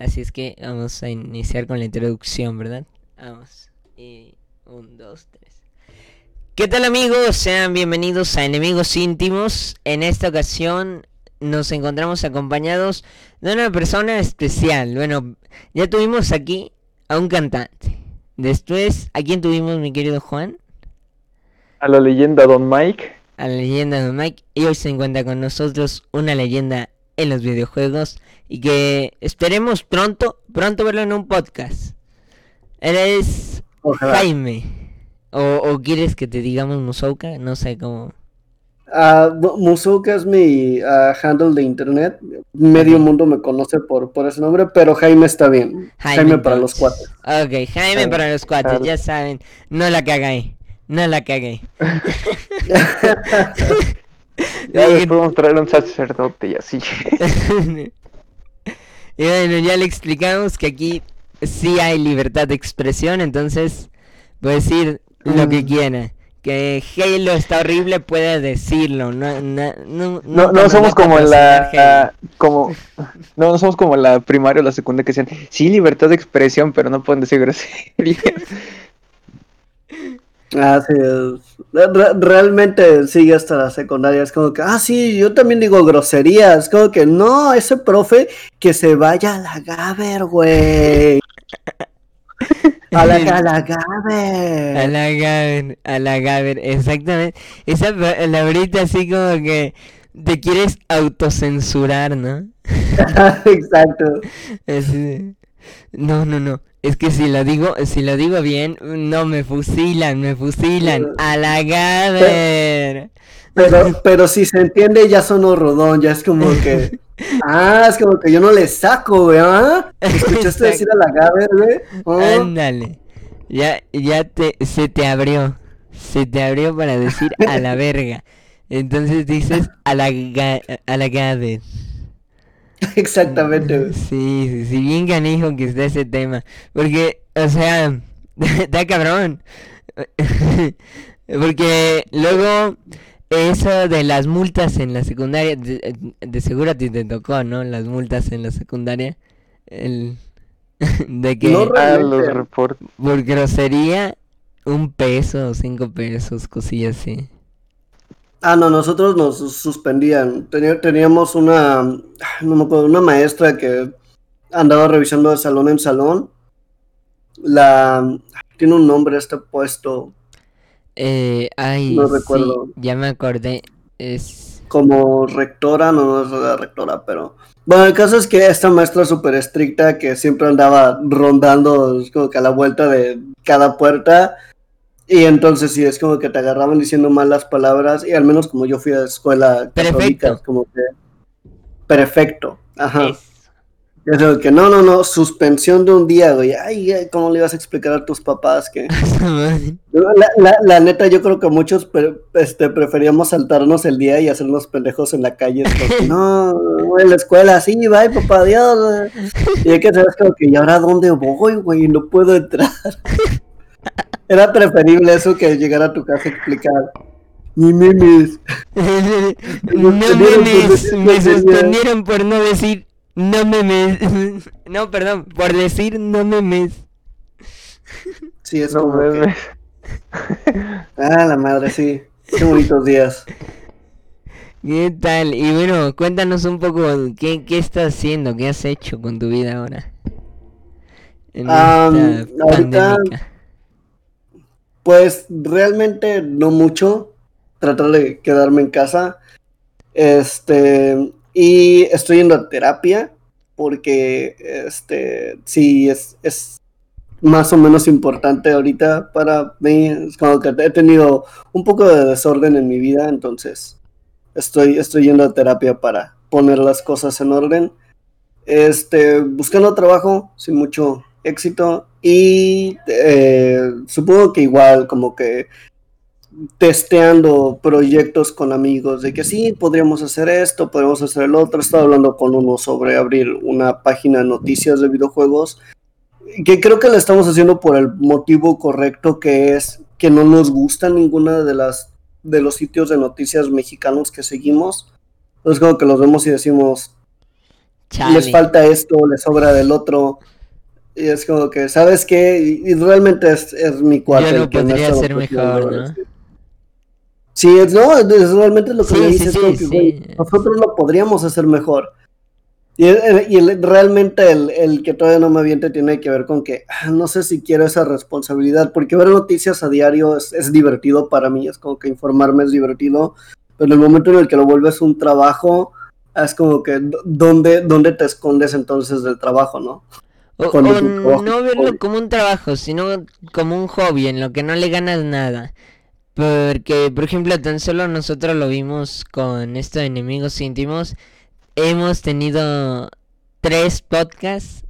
Así es que vamos a iniciar con la introducción, ¿verdad? Vamos. Y un, dos, tres. ¿Qué tal amigos? Sean bienvenidos a Enemigos Íntimos. En esta ocasión nos encontramos acompañados de una persona especial. Bueno, ya tuvimos aquí a un cantante. Después, ¿a quién tuvimos, mi querido Juan? A la leyenda Don Mike. A la leyenda Don Mike. Y hoy se encuentra con nosotros una leyenda en los videojuegos y que esperemos pronto, pronto verlo en un podcast. Eres Jaime. O, quieres que te digamos Musouka? No sé cómo. Uh, Musouka es mi ah, handle de internet. Medio mundo me conoce por, por ese nombre, pero Jaime está bien. Jaime, para los cuatro. Ok, Jaime, para los cuatro, ya saben. No la cagué. No la cagué. ya podemos traer un sacerdote y así. y bueno, ya le explicamos que aquí sí hay libertad de expresión, entonces puede decir lo que mm. quiera. Que Halo está horrible, puede decirlo. No, no, no, no, somos como la, como no, somos como la primaria o la secundaria que decían sí libertad de expresión, pero no pueden decir groserías. Ah, sí, realmente sigue hasta la secundaria. Es como que, ah, sí, yo también digo groserías. Como que, no, ese profe que se vaya a la Gaber, güey. A la, a la Gaber. A la Gaber, a la Gaber, exactamente. Esa palabrita así como que te quieres autocensurar, ¿no? Exacto. no, no, no. Es que si lo digo, si lo digo bien, no me fusilan, me fusilan. A la gaber. Pero, pero si se entiende, ya sonó rodón, ya es como que. Ah, es como que yo no le saco, güey. ¿ah? ¿Escuchaste decir a la gaber, güey? ¿Oh? Ándale. Ya, ya te, se te abrió. Se te abrió para decir a la verga. Entonces dices a la, a la gaber. Exactamente. Sí, sí, bien canijo que está ese tema. Porque, o sea, está cabrón. Porque luego eso de las multas en la secundaria, de, seguro a ti te tocó, ¿no? Las multas en la secundaria. El, de que no los por grosería un peso, cinco pesos, cosillas así. Ah, no, nosotros nos suspendían. teníamos una, no me acuerdo, una maestra que andaba revisando de salón en salón. La, tiene un nombre este puesto. Eh, ay, no recuerdo. ya me acordé. Es como rectora, no, no es la rectora, pero bueno, el caso es que esta maestra súper estricta que siempre andaba rondando como que a la vuelta de cada puerta y entonces sí, es como que te agarraban diciendo malas palabras, y al menos como yo fui a escuela perfecto. como que perfecto, ajá. Es. que no, no, no, suspensión de un día, güey. Ay, ¿cómo le ibas a explicar a tus papás que... la, neta, yo creo que muchos este, preferíamos saltarnos el día y hacernos pendejos en la calle. no, en la escuela, sí, bye, papá, adiós. Y hay que saber como que, ¿y ahora dónde voy, güey? No puedo entrar. Era preferible eso que llegar a tu casa a explicar. Ni memes. no memes. Me suspendieron por no decir no memes. no, perdón, por decir no memes. Sí, es como memes. Ah, la madre, sí. Qué bonitos días. ¿Qué tal? Y bueno, cuéntanos un poco qué, qué estás haciendo, qué has hecho con tu vida ahora. En esta pandemia. Pues realmente no mucho. Tratar de quedarme en casa. Este. Y estoy yendo a terapia. Porque este. Sí, es, es más o menos importante ahorita para mí. Es como que he tenido un poco de desorden en mi vida. Entonces. Estoy, estoy yendo a terapia para poner las cosas en orden. Este. Buscando trabajo. Sin mucho éxito y eh, supongo que igual como que testeando proyectos con amigos de que sí, podríamos hacer esto, podríamos hacer el otro. Estaba hablando con uno sobre abrir una página de noticias de videojuegos que creo que la estamos haciendo por el motivo correcto que es que no nos gusta ninguna de las de los sitios de noticias mexicanos que seguimos. Es como que los vemos y decimos, les falta esto, les sobra del otro. Y es como que, ¿sabes qué? Y, realmente es, mi cuarto. Yo no podría ser mejor, ¿no? Sí, es, no, es realmente lo que me dices. nosotros lo podríamos hacer mejor. Y, y realmente el, el, que todavía no me aviente tiene que ver con que ah, no sé si quiero esa responsabilidad, porque ver noticias a diario es, es, divertido para mí, es como que informarme es divertido, pero en el momento en el que lo vuelves un trabajo, es como que ¿dónde, dónde te escondes entonces del trabajo, no? O, no verlo como un trabajo, sino como un hobby en lo que no le ganas nada. Porque, por ejemplo, tan solo nosotros lo vimos con esto de enemigos íntimos. Hemos tenido tres podcasts.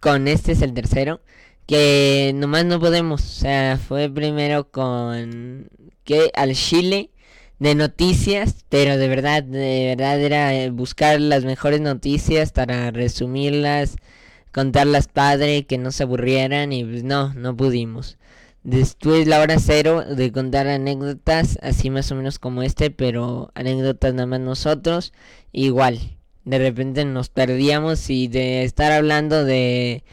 Con este es el tercero. Que nomás no podemos. O sea, fue primero con. que Al Chile de noticias, pero de verdad, de verdad era buscar las mejores noticias para resumirlas, contarlas padre, que no se aburrieran y pues no, no pudimos. Después la hora cero de contar anécdotas, así más o menos como este, pero anécdotas nada más nosotros, igual. De repente nos perdíamos y de estar hablando de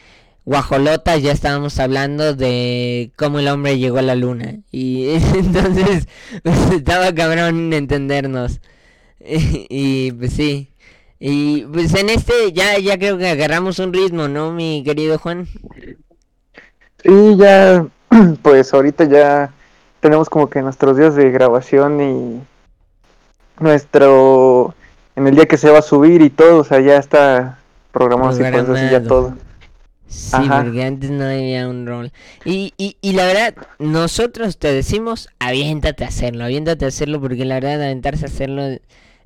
guajolotas ya estábamos hablando de cómo el hombre llegó a la luna. Y entonces pues, estaba cabrón entendernos. Y, pues sí. Y pues en este ya, ya creo que agarramos un ritmo, ¿no, mi querido Juan? Sí, ya, pues ahorita ya tenemos como que nuestros días de grabación y nuestro, en el día que se va a subir y todo, o sea, ya está programado, así, pues, ya todo. Sí, porque antes no había un rol. Y, y, y la verdad, nosotros te decimos, aviéntate a hacerlo, aviéntate a hacerlo, porque la verdad, aventarse a hacerlo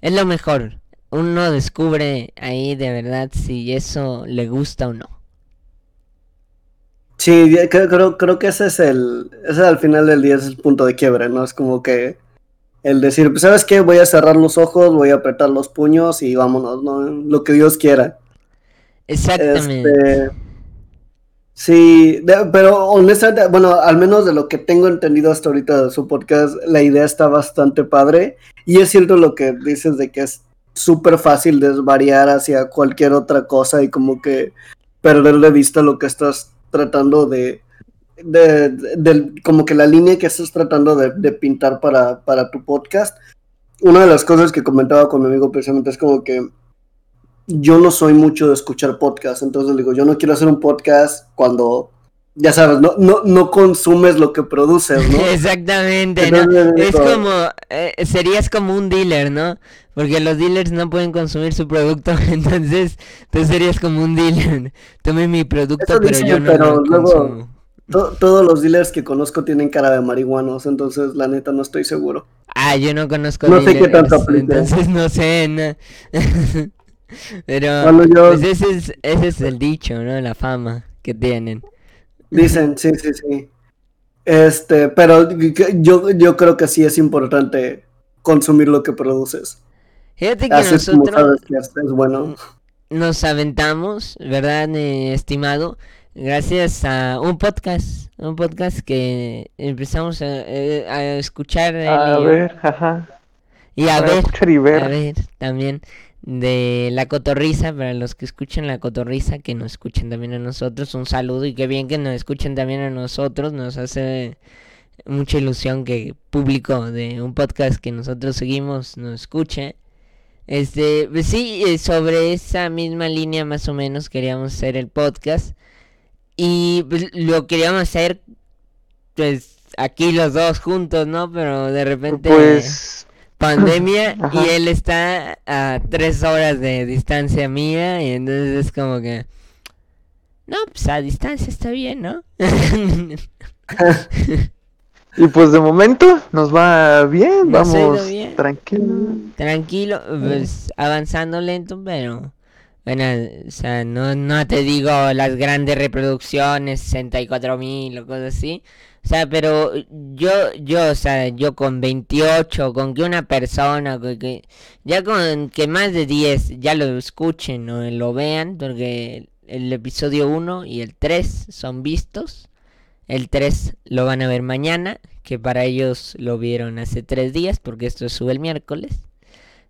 es lo mejor. Uno descubre ahí de verdad si eso le gusta o no. Sí, creo, creo que ese es el, ese al final del día es el punto de quiebre, ¿no? Es como que el decir, pues, ¿sabes qué? Voy a cerrar los ojos, voy a apretar los puños y vámonos, ¿no? Lo que Dios quiera. Exactamente. Este, Sí, pero honestamente, bueno, al menos de lo que tengo entendido hasta ahorita de su podcast, la idea está bastante padre. Y es cierto lo que dices de que es súper fácil desvariar hacia cualquier otra cosa y como que perder de vista lo que estás tratando de, de, como que la línea que estás tratando de, de pintar para, para tu podcast. Una de las cosas que comentaba con mi amigo precisamente es como que yo no soy mucho de escuchar podcast, entonces digo, yo no quiero hacer un podcast cuando, ya sabes, no, no, no consumes lo que produces, ¿no? Exactamente, ¿no? Es como, eh, serías como un dealer, ¿no? Porque los dealers no pueden consumir su producto, entonces tú serías como un dealer. Tome mi producto, pero yo no pero luego, todos los dealers que conozco tienen cara de marihuanos, entonces la neta no estoy seguro. Ah, yo no conozco no sé qué tanto entonces no sé, no. Pero pues ese, es, ese es el dicho, ¿no? La fama que tienen. Dicen, sí, sí, sí. Este, pero yo, yo creo que sí es importante consumir lo que produces. Fíjate que nosotros es bueno. nos aventamos, ¿verdad, eh, estimado? Gracias a un podcast, un podcast que empezamos a, eh, escuchar. A ver, ajá. Y a, ver, y ver, a ver, también de la cotorriza, para los que escuchen la cotorriza, que nos escuchen también a nosotros, un saludo y qué bien que nos escuchen también a nosotros, nos hace mucha ilusión que público de un podcast que nosotros seguimos nos escuche. Este, pues sí, eh, sobre esa misma línea más o menos queríamos hacer el podcast y pues, lo queríamos hacer pues aquí los dos juntos, ¿no? Pero de repente pues pandemia y él está a tres horas de distancia mía y entonces es como que no pues a distancia está bien no y pues de momento nos va bien vamos tranquilo. Tranquilo pues avanzando lento pero bueno, o sea, no, no te digo las grandes reproducciones, 64 mil o cosas así, o sea, pero yo, yo, o sea, yo con 28, con que una persona, que, ya con que más de 10 ya lo escuchen o lo vean, porque el episodio 1 y el 3 son vistos. El 3 lo van a ver mañana, que para ellos lo vieron hace 3 días, porque esto sube el miércoles.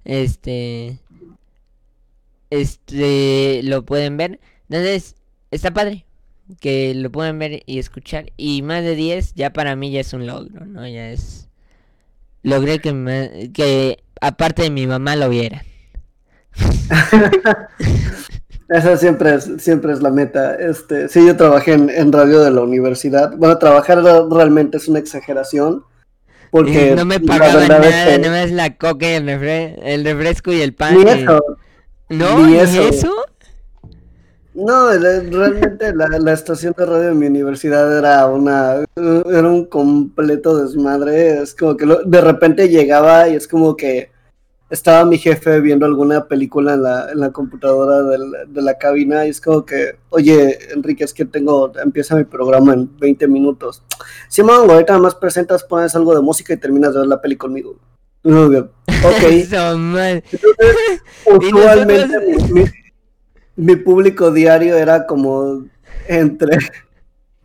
Este... este lo pueden ver. Entonces, está padre que lo pueden ver y escuchar. Y más de 10 ya para mí ya es un logro, ¿no? Ya es... Logré que, me... que aparte de mi mamá lo viera. Esa siempre es, siempre es la meta. Este, sí, yo trabajé en, radio de la universidad. Bueno, trabajar realmente es una exageración. Porque no me pagaban nada, es no es la coca y el, refresco y el pan. Ni eso. ¿No? ¿Ni, eso? No, realmente la, la, estación de radio de mi universidad era una era un completo desmadre. Es como que de repente llegaba y es como que estaba mi jefe viendo alguna película en la, en la computadora de la cabina y es como que, oye, Enrique, es que tengo, empieza mi programa en 20 minutos. Simón, ahorita nada más presentas, pones algo de música y terminas de ver la peli conmigo. Ok. usualmente mi, público diario era como entre,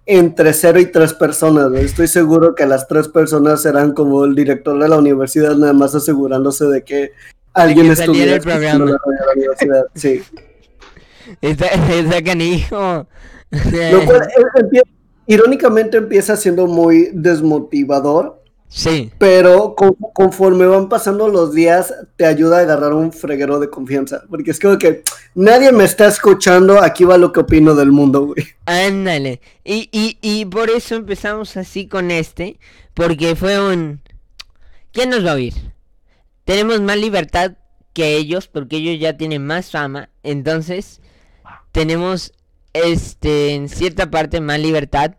entre cero y tres personas. Estoy seguro que las tres personas eran como el director de la universidad, nada más asegurándose de que alguien estuviera el programa. La, universidad. Sí. Está, está canijo. Lo cual, irónicamente empieza siendo muy desmotivador Sí. Pero conforme van pasando los días, te ayuda a agarrar un freguero de confianza. Porque es como que nadie me está escuchando, aquí va lo que opino del mundo, güey. Ándale. Y, y, y por eso empezamos así con este. Porque fue un... ¿Quién nos va a oír? Tenemos más libertad que ellos, porque ellos ya tienen más fama. Entonces, tenemos este en cierta parte más libertad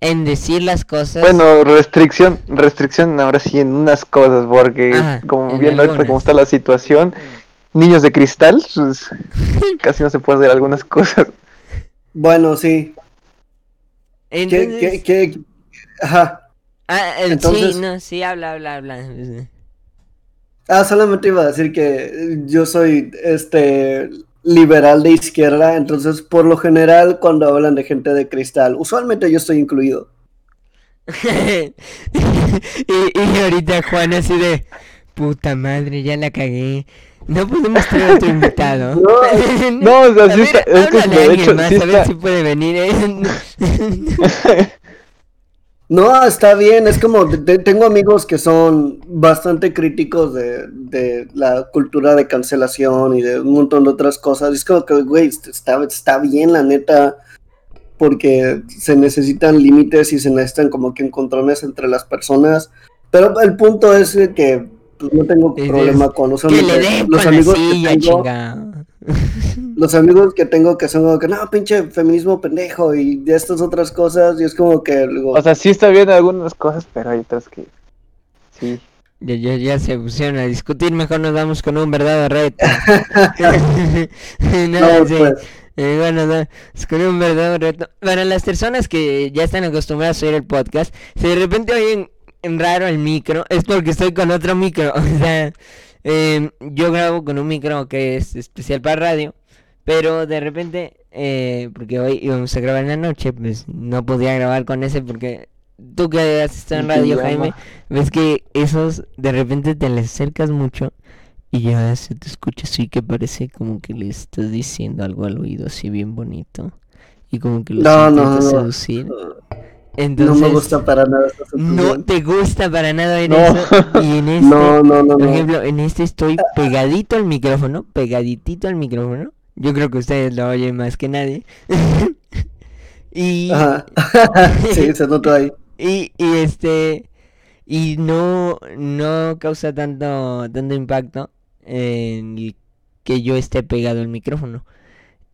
en decir las cosas. Bueno, restricción, restricción ahora sí en unas cosas, porque como viendo ahorita cómo está la situación, niños de cristal, pues, casi no se puede hacer algunas cosas. Bueno, sí. Entonces... ¿Qué, Ajá. Ah, Entonces... sí, no, sí, habla, habla, habla. Ah, solamente iba a decir que yo soy este liberal de izquierda, entonces por lo general cuando hablan de gente de cristal, usualmente yo estoy incluido. y, ahorita Juan así de puta madre, ya la cagué. No podemos tener otro invitado. No, no o sea, sí es que de hecho, a ver si puede venir. ¿eh? No, está bien, es como, tengo amigos que son bastante críticos de, la cultura de cancelación y de un montón de otras cosas. Es como que, güey, está, está bien la neta, porque se necesitan límites y se necesitan como que encontrones entre las personas. Pero el punto es que pues, no tengo problema con los, los amigos que tengo los amigos que tengo que son como que, no, pinche feminismo pendejo y de estas otras cosas, y es como que luego... O sea, sí está bien algunas cosas, pero hay otras que... Sí. Ya, ya, ya se pusieron a discutir, mejor nos vamos con un verdadero reto. no, pues. eh, bueno, es con un verdadero reto. Para las personas que ya están acostumbradas a oír el podcast, si de repente oyen raro el micro, es porque estoy con otro micro. O sea, Em, yo grabo con un micro que es especial para radio, pero de repente, eh, porque hoy íbamos a grabar en la noche, pues no podía grabar con ese porque tú que has estado en radio, Jaime, ves que esos de repente te les acercas mucho y ya se te escucha así que parece como que le estás diciendo algo al oído así bien bonito y como que lo no, no, seducir no me gusta para nada. No te gusta para nada en eso. Y en este, por ejemplo, en este estoy pegadito al micrófono, pegaditito al micrófono. Yo creo que ustedes lo oyen más que nadie. y sí, se nota ahí. Y, y este y no no causa tanto tanto impacto en que yo esté pegado al micrófono.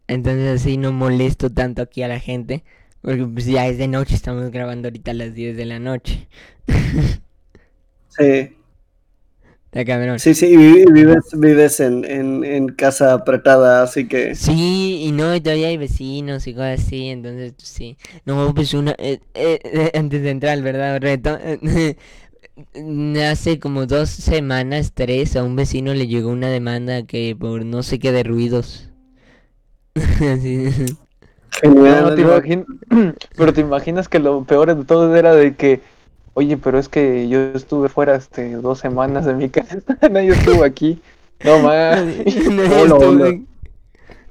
Entonces así no molesto tanto aquí a la gente. Porque pues ya es de noche, estamos grabando ahorita a las 10 de la noche. sí. Sí, sí, vives, vives en, en, en, casa apretada, así que... Sí, y no, y todavía hay vecinos y cosas así, entonces pues, sí. No, pues una... Eh, eh, antes de entrar, ¿verdad? Reto. Hace como dos semanas, tres, a un vecino le llegó una demanda que por no sé qué de ruidos. así. pero te imaginas que lo peor de todo era de que, oye, pero es que yo estuve fuera este dos semanas de mi casa, nadie estuvo aquí. No más.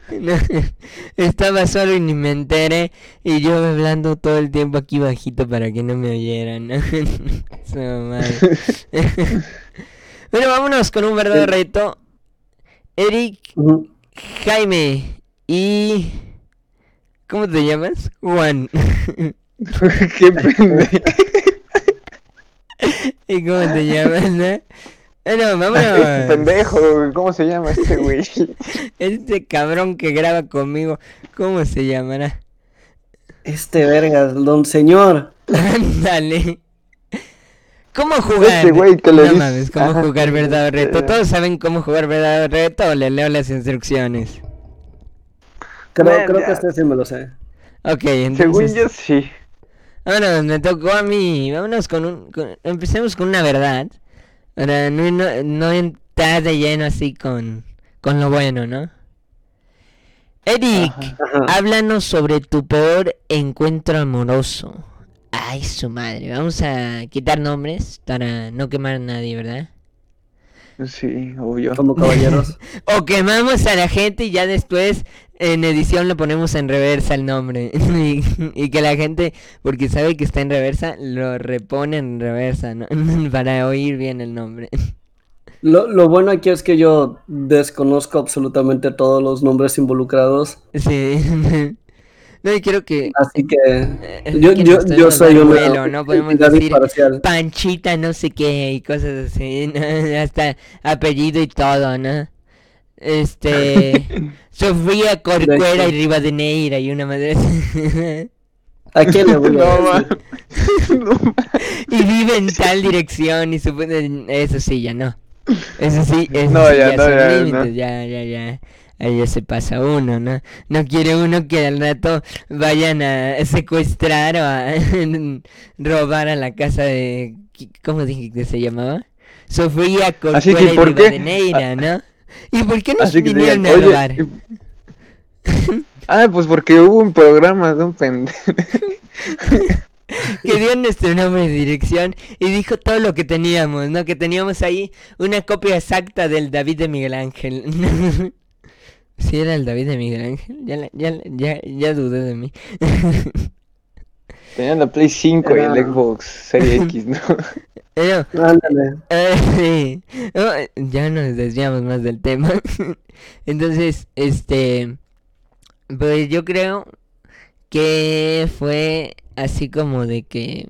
estaba solo y ni me enteré. Y yo hablando todo el tiempo aquí bajito para que no me oyeran. bueno, vámonos con un verdadero reto. Eric, Jaime y... ¿Cómo te llamas? Juan. Qué pendejo. ¿Y cómo te llamas, no? Bueno, vámonos. pendejo, ¿cómo se llama este güey? Este cabrón que graba conmigo, ¿cómo se llamará? Este vergas, don señor. Ándale. ¿Cómo jugar? Este güey que le no mames, ¿cómo jugar verdad o reto? ¿Todos saben cómo jugar verdad o reto o le leo las instrucciones? Creo, creo que este sí me lo sé. Ok, entonces... Según yo sí. Vámonos, me tocó a mí. Vámonos con un... Empecemos con una verdad. Para no, no, no entrar de lleno así con, con lo bueno, ¿no? Eric, háblanos sobre tu peor encuentro amoroso. Ay, su madre. Vamos a quitar nombres para no quemar a nadie, ¿verdad? Sí, obvio. Como caballeros. o quemamos a la gente y ya después en edición le ponemos en reversa el nombre. y, que la gente, porque sabe que está en reversa, lo repone en reversa, ¿no? Para oír bien el nombre. Lo, lo, bueno aquí es que yo desconozco absolutamente todos los nombres involucrados. Sí. No, y quiero que. Así que. Eh, yo, yo, yo soy un. ¿no? Podemos decir Panchita, no sé qué, y cosas así. Hasta apellido y todo, ¿no? Este. Sofía Corcuera y Rivadeneira y una madre. ¿A quién le voy a Y vive en tal dirección y supone. Eso sí, ya no. Eso sí, eso no, sí, ya, ya, no, ya, ya, ya, ya ahí ya se pasa uno, ¿no? No quiere uno que al rato vayan a secuestrar o a robar a la casa de... ¿Cómo dije que se llamaba? Sofía Corcuera y Rivadeneira, ¿no? ¿Y por qué nos vinieron a robar? ah, pues porque hubo un programa de un pendejo. que dio nuestro nombre y dirección y dijo todo lo que teníamos, ¿no? Que teníamos ahí una copia exacta del David de Miguel Ángel. Si era el David de Miguel Ángel, ya, ya, ya, ya dudé de mí. Tenían la Play 5 y el Xbox Series X, ¿no? Pero, Ándale. Eh, ya nos desviamos más del tema. Entonces, este, pues yo creo que fue así como de que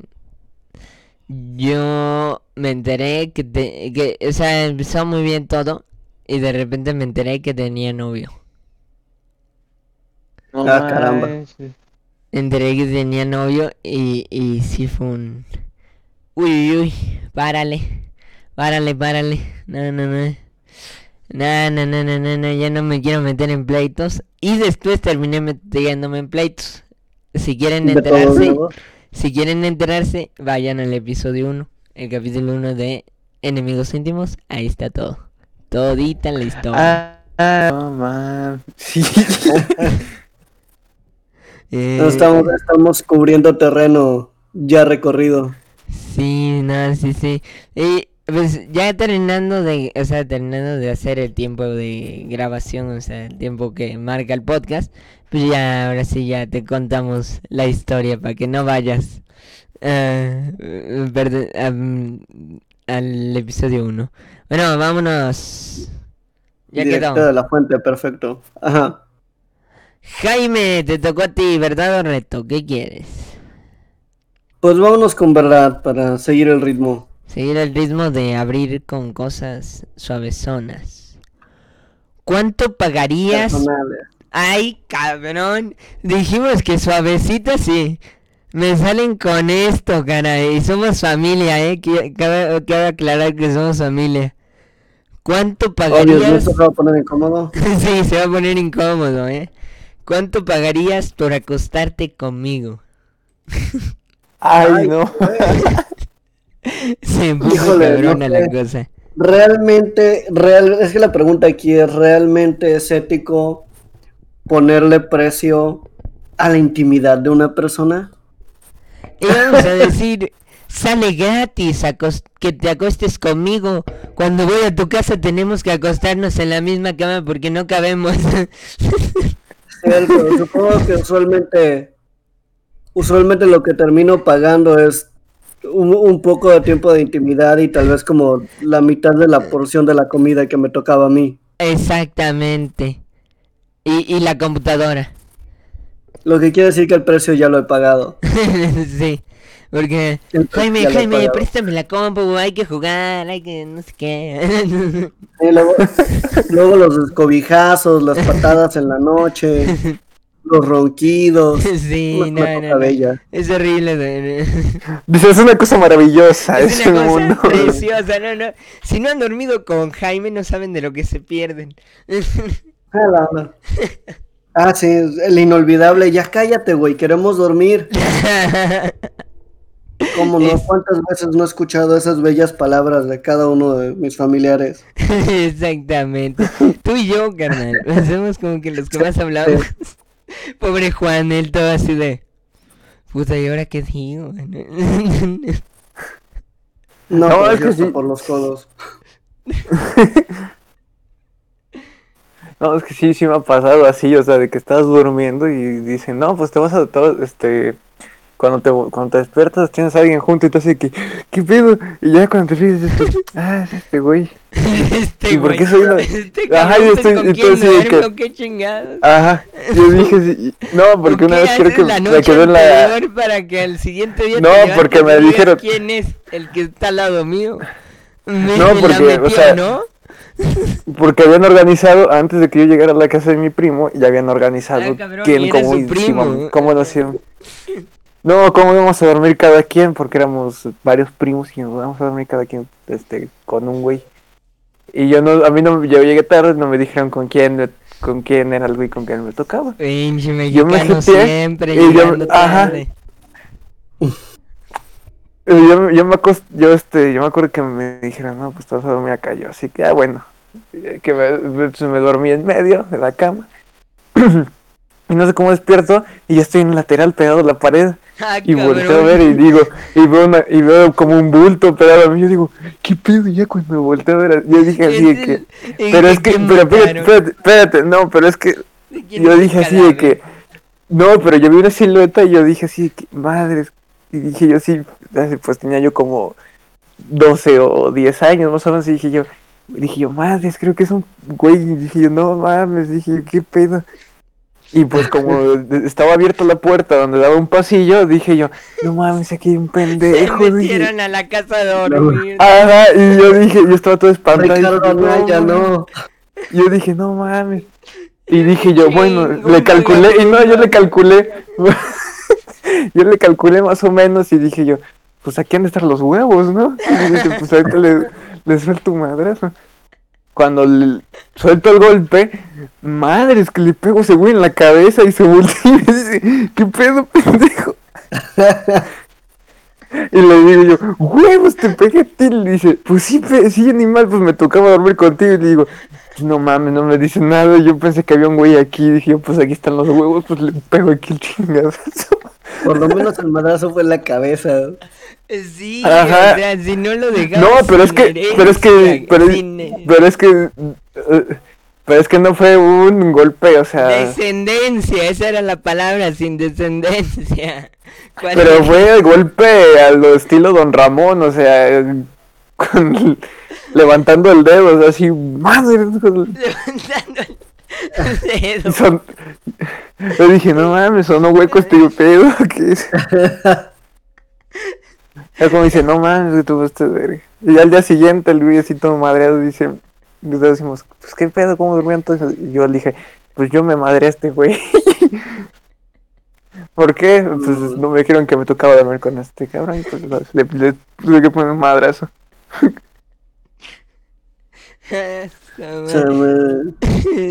yo me enteré que, que o sea, empezó muy bien todo y de repente me enteré que tenía novio. ah, caramba. Enteré que tenía novio y, y sí fue un... Uy, uy, párale. Párale, párale. No, no, no. No, no, no, no, no, no, ya no me quiero meter en pleitos. Y después terminé metiéndome en pleitos. Si quieren enterarse, si quieren enterarse, vayan al episodio 1, el capítulo 1 de Enemigos íntimos, ahí está todo. Todita la historia. Ah, no, man. Sí. eh... estamos, estamos cubriendo terreno ya recorrido. Sí, no, sí, sí. Y pues ya terminando de, o sea, terminando de hacer el tiempo de grabación, o sea, el tiempo que marca el podcast, pues ya, ahora sí, ya te contamos la historia para que no vayas uh, al episodio 1. Bueno, vámonos. Ya Directo quedó. de la fuente, perfecto. Ajá. Jaime, te tocó a ti, ¿verdad o reto? ¿Qué quieres? Pues vámonos con verdad para seguir el ritmo. Seguir el ritmo de abrir con cosas suavezonas. ¿Cuánto pagarías? Ay, cabrón. Dijimos que suavecita sí. Me salen con esto, caray. Somos familia, ¿eh? Cabe, aclarar que somos familia. ¿Cuánto pagarías? se va a poner incómodo? sí, se va a poner incómodo, ¿eh? ¿Cuánto pagarías por acostarte conmigo? Ay, no. se puso cabrona la cosa. Realmente, real, es que la pregunta aquí es, ¿realmente es ético ponerle precio a la intimidad de una persona? Y vamos a decir, sale gratis que te acuestes conmigo. Cuando voy a tu casa tenemos que acostarnos en la misma cama porque no cabemos. Cierto, supongo que usualmente, usualmente lo que termino pagando es un, poco de tiempo de intimidad y tal vez como la mitad de la porción de la comida que me tocaba a mí. Exactamente. Y, y la computadora. Lo que quiere decir que el precio ya lo he pagado. sí. Porque, Jaime, Jaime, préstame la compu, hay que jugar, hay que no sé qué. luego, los cobijazos, las patadas en la noche, los ronquidos. Sí, no, no, Es horrible. Dice, es una cosa maravillosa. Es, es una cosa preciosa, no, no. Si no han dormido con Jaime, no saben de lo que se pierden. Ah, sí, el inolvidable. Ya cállate, güey, queremos dormir. ¿Cómo no? ¿Cuántas veces no he escuchado esas bellas palabras de cada uno de mis familiares? Exactamente. Tú y yo, carnal. Hacemos como que los que más hablamos. Pobre Juan, él todo así de. Puta, ¿y ahora qué digo? no, no es que sí. por los codos. No, es que sí, sí me ha pasado así, o sea, de que estás durmiendo y dicen, no, pues te vas a, todo, este, cuando te, cuando te despiertas tienes a alguien junto y te hace que, ¿qué pedo? Y ya cuando te fijas, ah, es este güey. Este ¿Y por qué soy. Este Ajá, yo estoy, entonces que... qué chingados. Ajá, yo dije, no, porque una vez creo que me quedó en la... para que al siguiente día No, porque me dijeron... ¿Quién es el que está al lado mío? no, porque, o sea... ¿no? Porque habían organizado, antes de que yo llegara a la casa de mi primo, ya habían organizado ah, quién, cómo, primo? cómo nos íbamos. No, cómo íbamos a dormir cada quien, porque éramos varios primos y nos íbamos a dormir cada quien este, con un güey. Y yo no, a mí no, yo llegué tarde, no me dijeron con quién, con quién era el güey con quién me tocaba. yo me jeteé, siempre y yo, ajá. Yo, yo, me acost, yo, este, yo me acuerdo que me dijeron, no, pues te vas a dormir acá. Yo, así que, ah, bueno, que me, me dormí en medio de la cama. y no sé cómo despierto y ya estoy en el lateral pegado a la pared. Ah, y volteo a ver y digo, y veo, una, y veo como un bulto pegado a mí. Yo digo, ¿qué pedo? Y ya cuando me volteo a ver, yo dije así de que. Pero es que, pero espérate, espérate, no, pero es que. Yo dije así de que. No, pero yo vi una silueta y yo dije así de que, madre, y dije yo, sí, pues tenía yo como 12 o 10 años más o menos. Y dije yo, dije yo, madre, creo que es un güey. Y dije yo, no mames, dije, qué pedo. Y pues como estaba abierta la puerta donde daba un pasillo, dije yo, no mames, aquí hay un pendejo. Se metieron a la casa de dormir. Ajá, y yo dije, yo estaba todo espantado. no, ya no. Yo dije, no mames. Y dije yo, bueno, le calculé, y no, yo le calculé. yo le calculé más o menos y dije yo, pues aquí han de estar los huevos, ¿no? Y dije, pues ahorita le, le suelto un madrazo. Cuando le suelto el golpe, madre, es que le pego ese güey en la cabeza y se voltea y me dice, ¿qué pedo, pendejo? y le digo yo, huevos, te pegué a ti. Y dice, pues sí, sí, animal, pues me tocaba dormir contigo. Y le digo, no mames, no me dice nada. Yo pensé que había un güey aquí. Dije yo, pues aquí están los huevos, pues le pego aquí el chingazo. Por lo menos el madrazo fue en la cabeza. Sí, o sea, si no lo dejamos. No, pero es que, pero es que, pero, es que, pero es que no fue un golpe, o sea. Descendencia, esa era la palabra, sin descendencia. Pero fue golpe al estilo Don Ramón, o sea, con, levantando el dedo, o sea, así, madre. Levantando el dedo. Son, yo dije, no mames, sonó hueco este pedo, ¿qué es? Ya como dice, no mames, tuvo este verga. Y al día siguiente el güey así todo madreado dice, le decimos, pues qué pedo, ¿cómo durmió entonces? Y yo le dije, pues yo me madré a este güey. ¿Por qué? Pues no me dijeron que me tocaba dormir con este cabrón. Pues le, le tuve que poner un madrazo.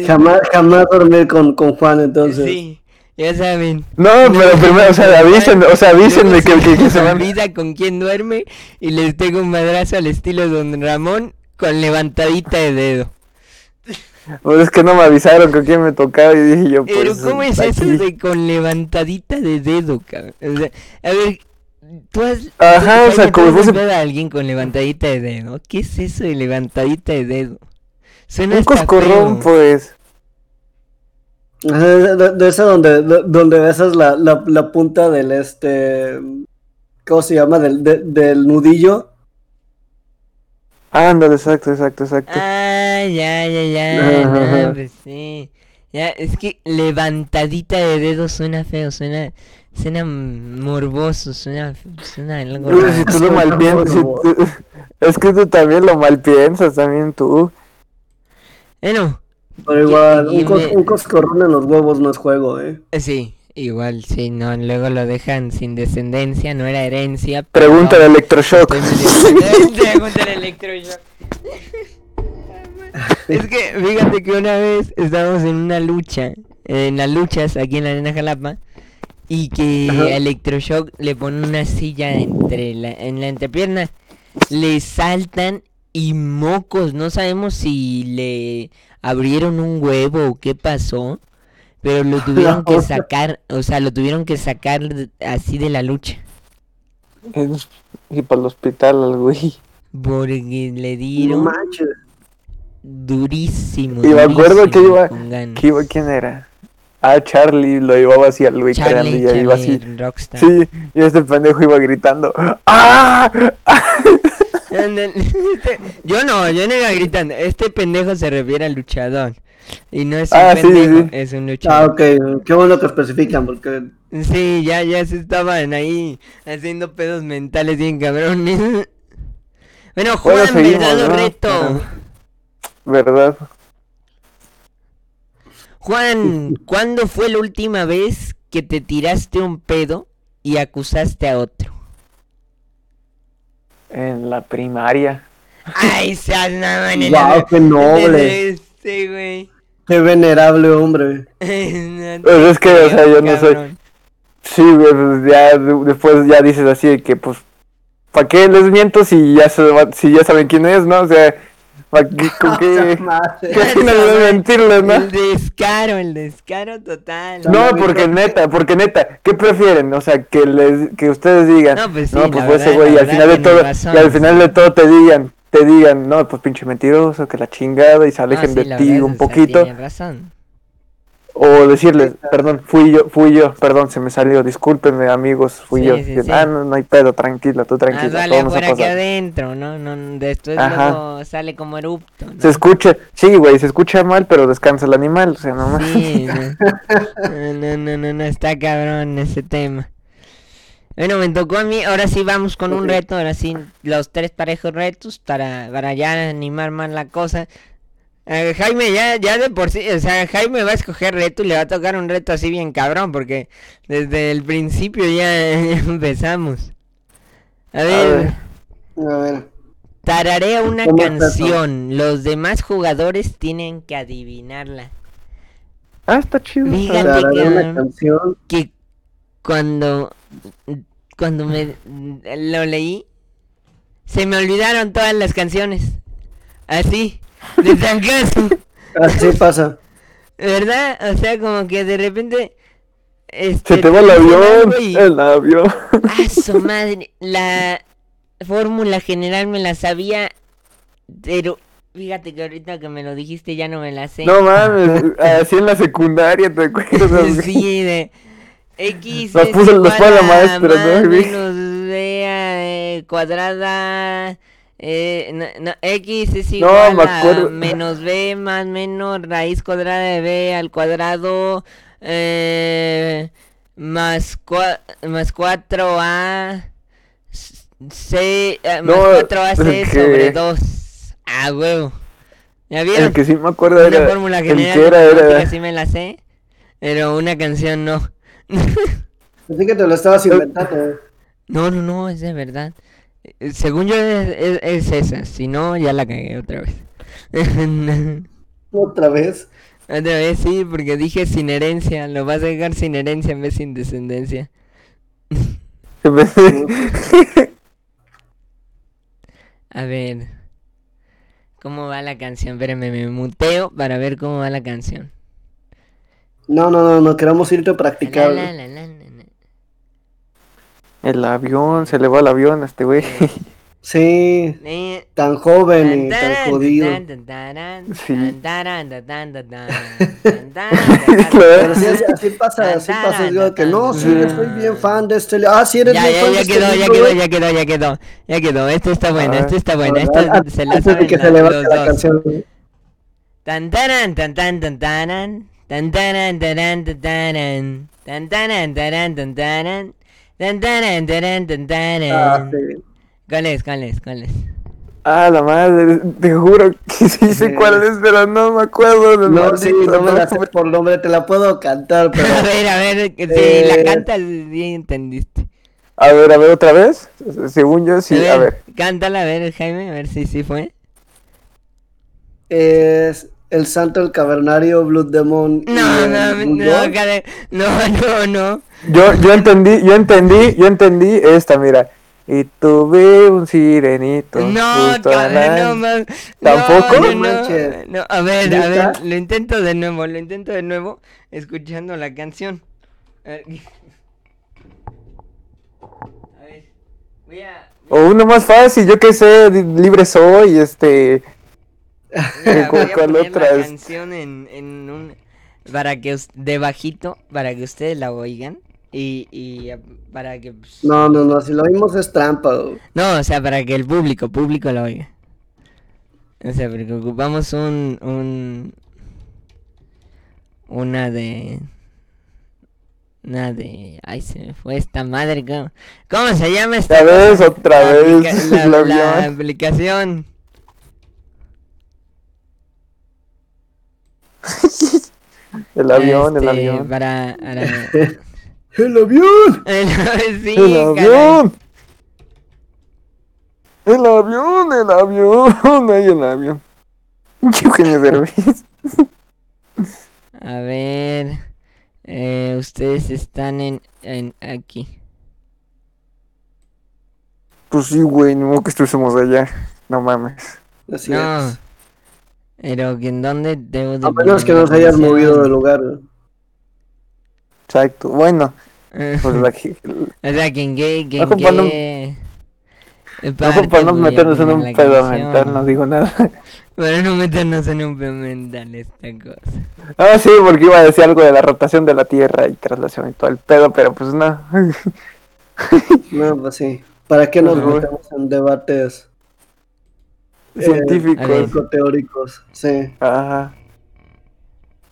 Jamás, jamás dormir con, con Juan entonces. Sí. Ya saben. No, pero primero, o sea, avísenme, o sea, avísenme que, que, que, se van. vida con quién duerme y les tengo un madrazo al estilo Don Ramón con levantadita de dedo. Pues es que no me avisaron con quién me tocaba y dije yo, pues. Pero, ¿cómo es eso de con levantadita de dedo, cabrón? O sea, a ver, Tú has, Ajá, o sea, como fuese- golpeado a alguien con levantadita de dedo. ¿Qué es eso de levantadita de dedo? Suena Un coscorrón, feo. pues. De, de- de esa donde, de- donde besas la, la, la punta del este. ¿Cómo se llama? Del, de- del nudillo. Ándale, exacto, exacto, exacto. Ah, ya, ya, ya. Ajá, no, ajá. pues sí. Ya, es que levantadita de dedo suena feo, suena, suena morboso, suena, suena algo raro. si tú lo Soy mal piensas, como- si tú- es que tú también lo mal piensas, también tú. Bueno, Pero igual, y un, cos- me- un coscorrón en los huevos no es juego, ¿eh? eh, sí, igual, sí, no, luego lo dejan sin descendencia, no era herencia. Pregunta de electroshock. Pregunta de electroshock. Es que, fíjate que una vez estábamos en una lucha, en las luchas aquí en la Arena Jalapa, y que Ajá. a Electroshock le ponen una silla entre la, en la entrepierna, le saltan y mocos, no sabemos si le abrieron un huevo o qué pasó, pero lo tuvieron que No. sacar, o sea, lo tuvieron que sacar así de la lucha, Y para el hospital al güey. porque le No dieron manches. durísimo. Y me acuerdo que iba-. ¿Qué iba, ¿Quién era? Ah, Charlie lo llevaba así al güey Charlie, y ya iba así. Charlie Rockstar. Sí, y este pendejo iba gritando. ¡Ah! Este- yo no, yo no iba gritando. Este pendejo se refiere al luchador. Y no es un Ah, sí, pendejo, sí. es un Ah, luchador. ok. Qué bueno que especifican, porque. Sí, ya, ya se estaban ahí haciendo pedos mentales bien cabrones. Bueno, Juan, seguimos, verdad reto. ¿Verdad? Juan, ¿cuándo fue la última vez que te tiraste un pedo y acusaste a otro? En la primaria. Ay, seas nada en el ¡Wow! ¡Qué noble! Este, güey. ¡Qué venerable hombre! Pues es que, o sea, yo no soy-. Sí, güey, pues ya de- después ya dices así de que, pues, ¿para qué les miento si ya, se va- si ya saben quién es, no? O sea, ¿pa' qué- ¿con qué, qué final de mentirles, no? El descaro, el descaro total. No, porque neta, porque neta, ¿qué prefieren? O sea, que les, que ustedes digan, No, pues sí, no, la pues fue ese verdad- güey, y al final de todo, razón, y al final de todo te digan, te digan, no, pues pinche mentiroso, que la chingada, y se No, alejen sí, de ti un poquito, razón. O decirles, perdón, fui yo, fui yo, perdón, se me salió, discúlpenme amigos, fui Sí, yo, sí, ah, no, no hay pedo, tranquilo, tú tranquilo, nos ha afuera que adentro, ¿no? no después luego sale como erupto, ¿no? Se escucha, sí, güey, se escucha mal, pero descansa el animal, o sea, no más. Sí, no, no, no, no, no, está cabrón ese tema. Bueno, me tocó a mí, ahora sí vamos con un reto, ahora sí, los tres parejos retos para, para ya animar más la cosa. Eh, Jaime ya, ya de por sí, o sea, Jaime va a escoger reto y le va a tocar un reto así bien cabrón, porque desde el principio ya, empezamos. A ver, ver. A ver. tararea una canción, los demás jugadores tienen que adivinarla. Ah, está chido. Fíjate que- una canción. que cuando cuando me lo leí se me olvidaron todas las canciones así de trancazo Así pasa. verdad o sea como que de repente este, Se te va el avión, y- el avión. ¡Ah, su madre la fórmula general me la sabía pero fíjate que ahorita que me lo dijiste ya no me la sé No mames, así en la secundaria, ¿te acuerdas? sí, de X es puso- pone la maestra, ¿no? más menos B eh, cuadrada eh, no, no, X es No, igual me a acuerdo. menos B más menos raíz cuadrada de B al cuadrado eh, más, cua- más 4A C eh, más No, 4AC el sobre que- 2 ah huevo ¿Ya vieron? El que sí me acuerdo Una era. fórmula general que era, era. sí me la sé, pero una canción no. Así que te lo estabas inventando. No, no, no, es de verdad. Eh, Según yo es, es- es esa, si no ya la cagué otra vez. Otra vez. otra vez sí, porque dije sin herencia, lo vas a dejar sin herencia en vez sin descendencia. A ver, ¿cómo va la canción? Espérenme, me muteo para ver cómo va la canción. No, no, no, no queremos irte a practicar. la, la, la. El avión, se le va el avión a este güey. Sí, Eh, tan joven y tan jodido. Sí. Pero sí, así, así pasa, así pasa, digo que no, sí, yo soy bien fan de este Ah, sí, eres Ya, bien ya, fan ya de este quedó, ya libro, quedó, ya quedó, ya quedó, ya quedó. Esto está bueno, esto está bueno, esto se la saben que se la- levante canción. Tan tan tan tan tan tan taran, tan taran, taran, tan taran, tan taran, taran, tan Ah, sí. ¿Cuál es, cuál es, cuál es? Ah, la madre, te juro que sí sé cuál es, pero no me acuerdo del No, sí, no me la sé por nombre, te la puedo cantar, pero... A ver, a ver, que si Eh. la cantas, bien entendiste. A ver, a ver, otra vez. Según yo, sí, a ver. cántala, a ver, Jaime, a ver si sí fue. Es el santo, el cavernario, Blood Demon. No, no, no, no, no, no. Yo, yo entendí, yo entendí, yo entendí esta, mira. Y tuve un sirenito. No, al no más. ¿Tampoco? No, no, No no, a ver, a ver, lo intento de nuevo, lo intento de nuevo, escuchando la canción. A ver. A ver, voy a... O uno más fácil, yo qué sé, libre soy, este. Mira, voy a ¿Cuál poner la canción en, en un... Para que... De bajito, para que ustedes la oigan. Y, y a- para que... pues, No, no, no, si lo vimos es trampa. No, o sea, para que el público, público lo oiga. O sea, porque ocupamos un, un, una de, una de, ay, se me fue esta madre, ¿cómo, cómo se llama esta? Otra vez, otra La vez, la, aplicación. El avión, el este, avión. ¡El Para, para- avión! sí, El avión. El avión, el avión, ay, el avión. Qué Eugenio Derbez. A ver, eh, ustedes están en, en aquí. Pues sí, güey, ni modo que estuviésemos allá. No mames. Así No. es. Pero que en dónde debo de A menos que nos hayas movido del lugar. Exacto. Bueno, pues la que- o sea, que en qué, que en Ojo, para no- para no voy a meternos en poner un pedo mental, no digo nada. Para no meternos en un pedo mental esta cosa. Ah, sí, porque iba a decir algo de la rotación de la Tierra y traslación y todo el pedo, pero pues no. No, pues sí. ¿Para qué nos Ajá. metemos en debates Eh, Científicos. teóricos? Sí. Ajá.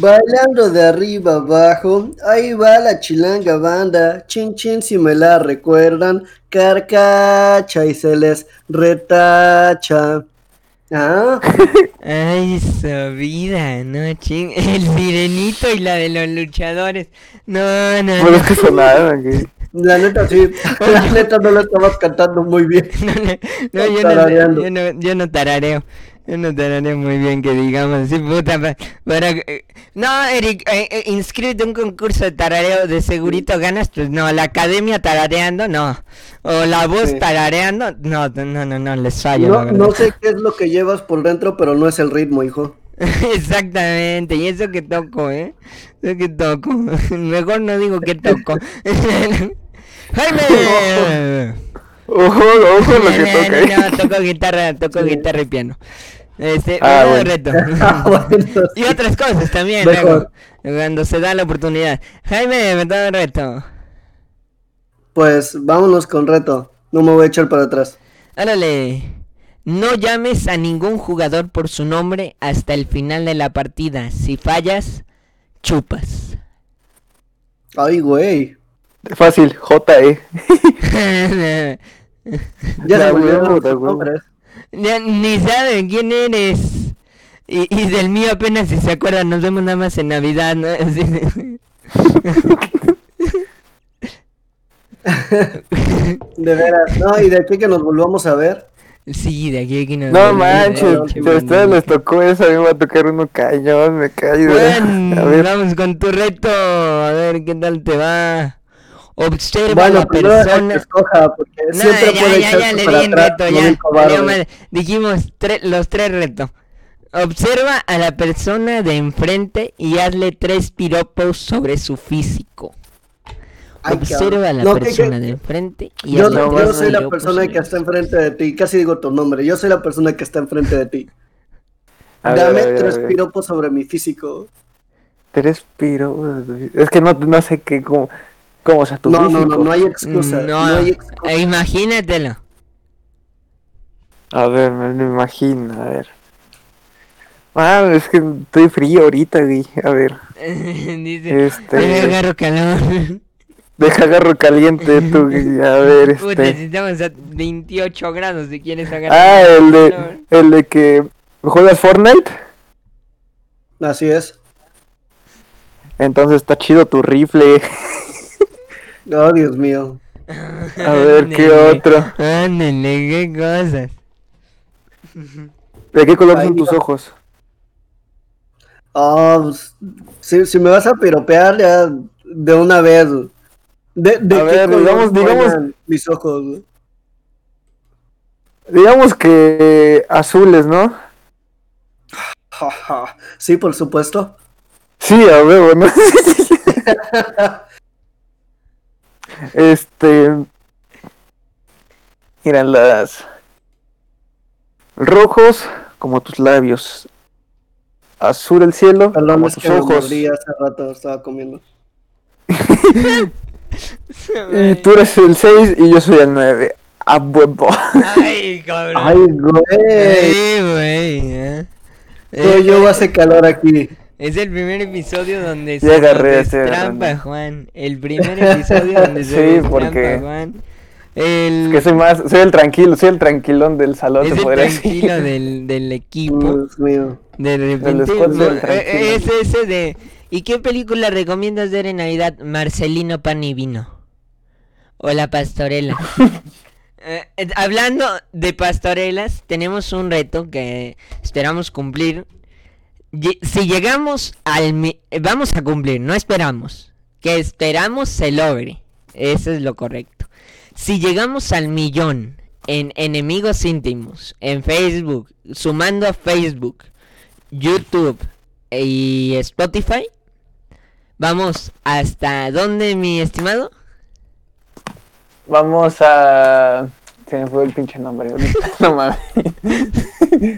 Bailando de arriba abajo, ahí va la chilanga banda, chin chin si me la recuerdan, carcacha y se les retacha. Ah, Ay, su vida, no ching. El sirenito y la de los luchadores. No, no, Bueno, no. es que sonaban, güey. la neta sí, la neta no la estabas cantando muy bien. No, no, no, yo, yo, no, yo no tarareo. Yo no tarareo muy bien, que digamos. Sí, puta, pa- para, eh, no, Eric, eh, eh, inscríbete a un concurso de tarareo, de segurito ganas. Pues no, la academia tarareando, no. O la voz Sí. tarareando, no, no, no, no, les fallo, No, no sé qué es lo que llevas por dentro, pero no es el ritmo, hijo. Exactamente, y eso que toco, ¿eh? Eso que toco. Mejor no digo que toco. ¡Jaime! Ojo, ojo lo que toca. No, toco guitarra, toco guitarra y piano. Este, Ah, un bueno. reto. Ah, bueno, y otras cosas también, luego, cuando se da la oportunidad. Jaime, me da un reto. Pues vámonos con reto. No me voy a echar para atrás. Árale. No llames a ningún jugador por su nombre hasta el final de la partida. Si fallas, chupas. Ay, güey. Fácil. Ya se me olvidaron huevo, los nombres. Ya ni saben quién eres. Y, y del mío apenas si se acuerdan, nos vemos nada más en Navidad, ¿no? Así de- De veras. No, y de aquí que nos volvamos a ver. Sí, de aquí a que nos No manches, a ver, si a ustedes les tocó eso, a mí me va a tocar uno cañón, me callo. Bueno, A ver, vamos con tu reto, a ver qué tal te va. Observa a Bueno, la deja que persona. escoja, porque No, siempre ya, puede ya, ya, le di el reto, ya. Dijimos tre- los tres retos. Observa a la persona de enfrente y hazle tres piropos sobre su físico. Ay, Observa a la No, persona que- de enfrente y Yo, hazle no, tres yo soy la piropos persona que está enfrente de ti. Casi digo tu nombre. Yo soy la persona que está enfrente de ti. a Dame a ver, a tres piropos sobre mi físico. Tres piros. Es que no, no sé qué, cómo, sea tu No, no, físico. no, no hay excusa. No, No, hay excusa. imagínatelo. A ver, me lo imagino, a ver. Ah, es que estoy frío ahorita, güey. A ver, Dice, me este. agarro calor. Deja agarro caliente tú, güey. A ver, Puta, si este. estamos a 28 grados si quieres agarrar Ah, el calor. de, el de que juegas Fortnite. Así es. Entonces está chido tu rifle. Oh, Dios mío. A ver, ¿qué Ándale, otro? Ándale, qué cosas. ¿De qué color Ay, son tus ojos? Ah, pues, si, si me vas a piropear ya de una vez. ¿De, de A qué ver, color digamos- digamos- juegan mis ojos? güey? Digamos que azules, ¿no? Ja, ja. Sí, por supuesto. Sí, a huevo, ¿no? este. Miran las. Rojos como tus labios. Azul el cielo como tus que ojos. hace rato, estaba comiendo. Y tú eres el 6 y yo soy el 9. A huevo. Ay, cabrón. Ay, güey. Ay, güey. ¿eh? Yo, yo hace calor aquí. Es el primer episodio donde se agarré grande. Juan. El primer episodio donde se Sí, porque- Juan. El... Que soy más, soy el tranquilo, soy el tranquilón del salón, es el tranquilo decir. del, del equipo. De repente, no, eh, es ese de. ¿Y qué película recomiendas ver en Navidad? Marcelino Pan y Vino. O La Pastorela. Eh, eh, hablando de pastorelas, tenemos un reto que esperamos cumplir. Si llegamos al. Vamos a cumplir, no esperamos. Que esperamos se logre. Eso es lo correcto. Si llegamos al millón en enemigos íntimos, en Facebook, sumando a Facebook, YouTube y Spotify, vamos hasta dónde, mi estimado? Vamos a. Se me fue el pinche nombre. ahorita. No mames.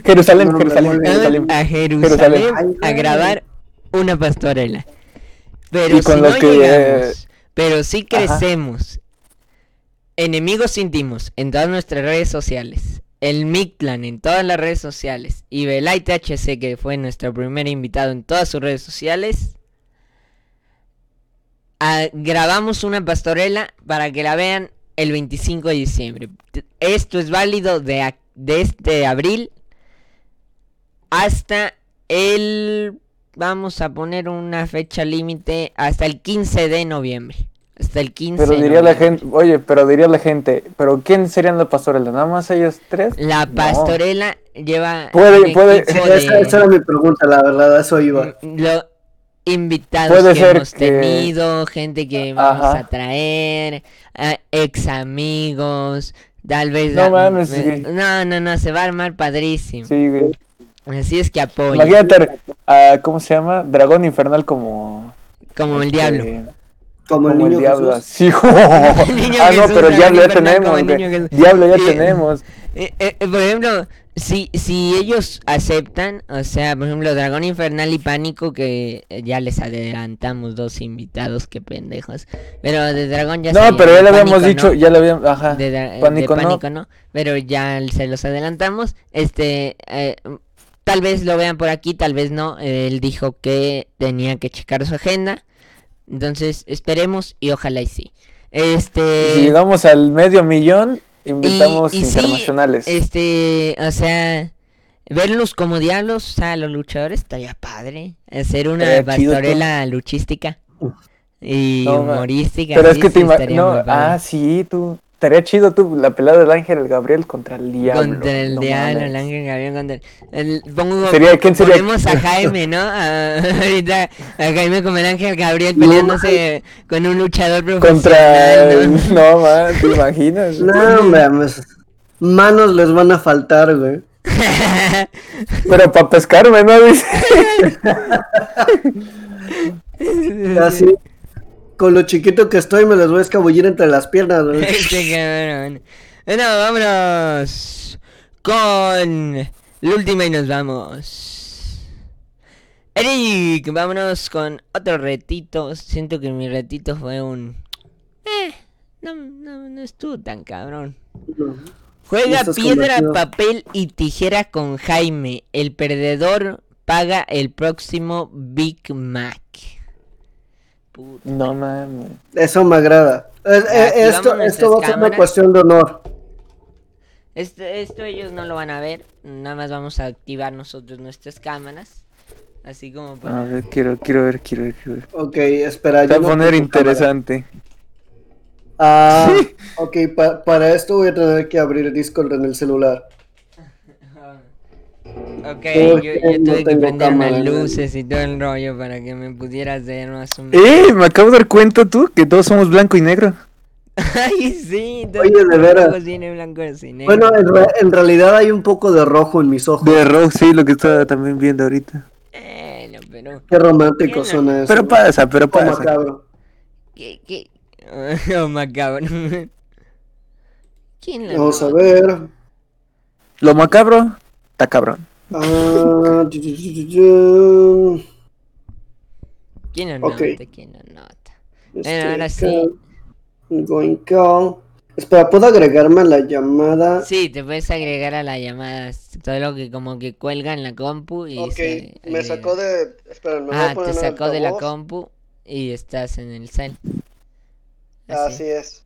Jerusalén, No, no, Jerusalén, Jerusalén. A Jerusalén a grabar una pastorela. Pero Y con si los no que, llegamos, pero si ajá. crecemos, enemigos íntimos en todas nuestras redes sociales, el Mictlan en todas las redes sociales y Belay THC que fue nuestro primer invitado en todas sus redes sociales, ah, grabamos una pastorela para que la vean el 25 de diciembre. Esto es válido de, de este abril hasta el... Vamos a poner una fecha límite hasta el 15 de noviembre. Hasta el 15 Pero de diría la noviembre. gente, oye, pero diría la gente, ¿pero quién serían los pastores? ¿Nada más ellos tres? La No. pastorela lleva Puede- puede- Esa, esa era mi pregunta, la verdad, eso iba. Lo- invitados Puede que ser hemos que- tenido, gente que vamos Ajá. a traer, ex amigos, tal vez... No a- mames, me- sí. no, no, no, se va a armar padrísimo. Sí, güey. Así es que apoya. Imagínate, a, ¿cómo se llama? Dragón infernal como... Como el este, diablo. Como el niño el diablo. Sí, El niño ah, no, pero el diablo ya tenemos. Diablo ya tenemos. Eh, eh, por ejemplo, si, si ellos aceptan, o sea, por ejemplo, Dragón Infernal y Pánico, que eh, ya les adelantamos dos invitados, qué pendejos. Pero de Dragón ya No, pero ya lo habíamos Pánico dicho, no. ya lo habíamos, ajá. De, dra- de Pánico no. pánico no. pero ya se los adelantamos. Este, eh, tal vez lo vean por aquí, tal vez no. Él dijo que tenía que checar su agenda. Entonces, esperemos y ojalá y sí. Este. Si llegamos al medio millón, invitamos y sí, internacionales. Este, o sea, verlos como diablos, o sea, los luchadores estaría padre. Hacer una chido, pastorela luchística y No, humorística. Pero es que te no, ah, sí, tú. Estaría chido tú, la pelea del ángel Gabriel contra el diablo. Contra el no diablo, mames. el ángel Gabriel contra el... el- pongo, Sería- ¿quién sería? Ponemos a Jaime, ¿no? A- ahorita a Jaime como el ángel Gabriel No, peleándose con un luchador Contra profesional, el... ¿no? No, man, ¿te imaginas? No, mames. Manos les van a faltar, güey. Pero para pescarme, ¿no? Dice. Así. Con lo chiquito que estoy, me les voy a escabullir entre las piernas, güey. Este cabrón. Bueno, vámonos con la última y nos vamos. Eric, vámonos con otro retito. Siento que mi retito fue un... Eh, no, no, no estuvo tan cabrón. Juega piedra, papel y tijera con Jaime. El perdedor paga el próximo Big Mac. Puta. No mames. Eso me agrada. Eh, eh, esto, esto va a ser una cuestión de honor. Esto, esto ellos no lo van a ver, nada más vamos a activar nosotros nuestras cámaras, así como para... A ver, quiero, quiero ver, quiero ver, quiero ver. Ok, espera. Se va yo a no poner interesante. Ah, ok, pa- para esto voy a tener que abrir el Discord en el celular. Ok, yo, yo no tuve que prender cámara, unas ¿no? luces y todo el rollo para que me pudieras ver más o menos. ¡Eh! Me acabo de dar cuenta tú que todos somos blanco y negro. Ay, sí, todo Oye, de veras. tiene blanco y negro. Bueno, en, re- en realidad hay un poco de rojo en mis ojos. De rock, sí, lo que estaba también viendo ahorita. Bueno, pero... Qué romántico suena eso. Pero pasa, pero pasa. macabro. ¿Qué, qué? Oh, macabro. ¿Quién la Vamos a ver. Lo macabro, está cabrón. Ah, tu, tu, tu, tu, tu. ¿Quién lo Ok. nota? ¿Quién lo nota? Este, ahora sí. Going call. Espera, ¿puedo agregarme a la llamada? Sí, te puedes agregar a la llamada. Todo lo que como que cuelga en la compu y ok, se me sacó de... Espera, me voy Ah, a poner te sacó de la compu y estás en el cel. Así, Así es.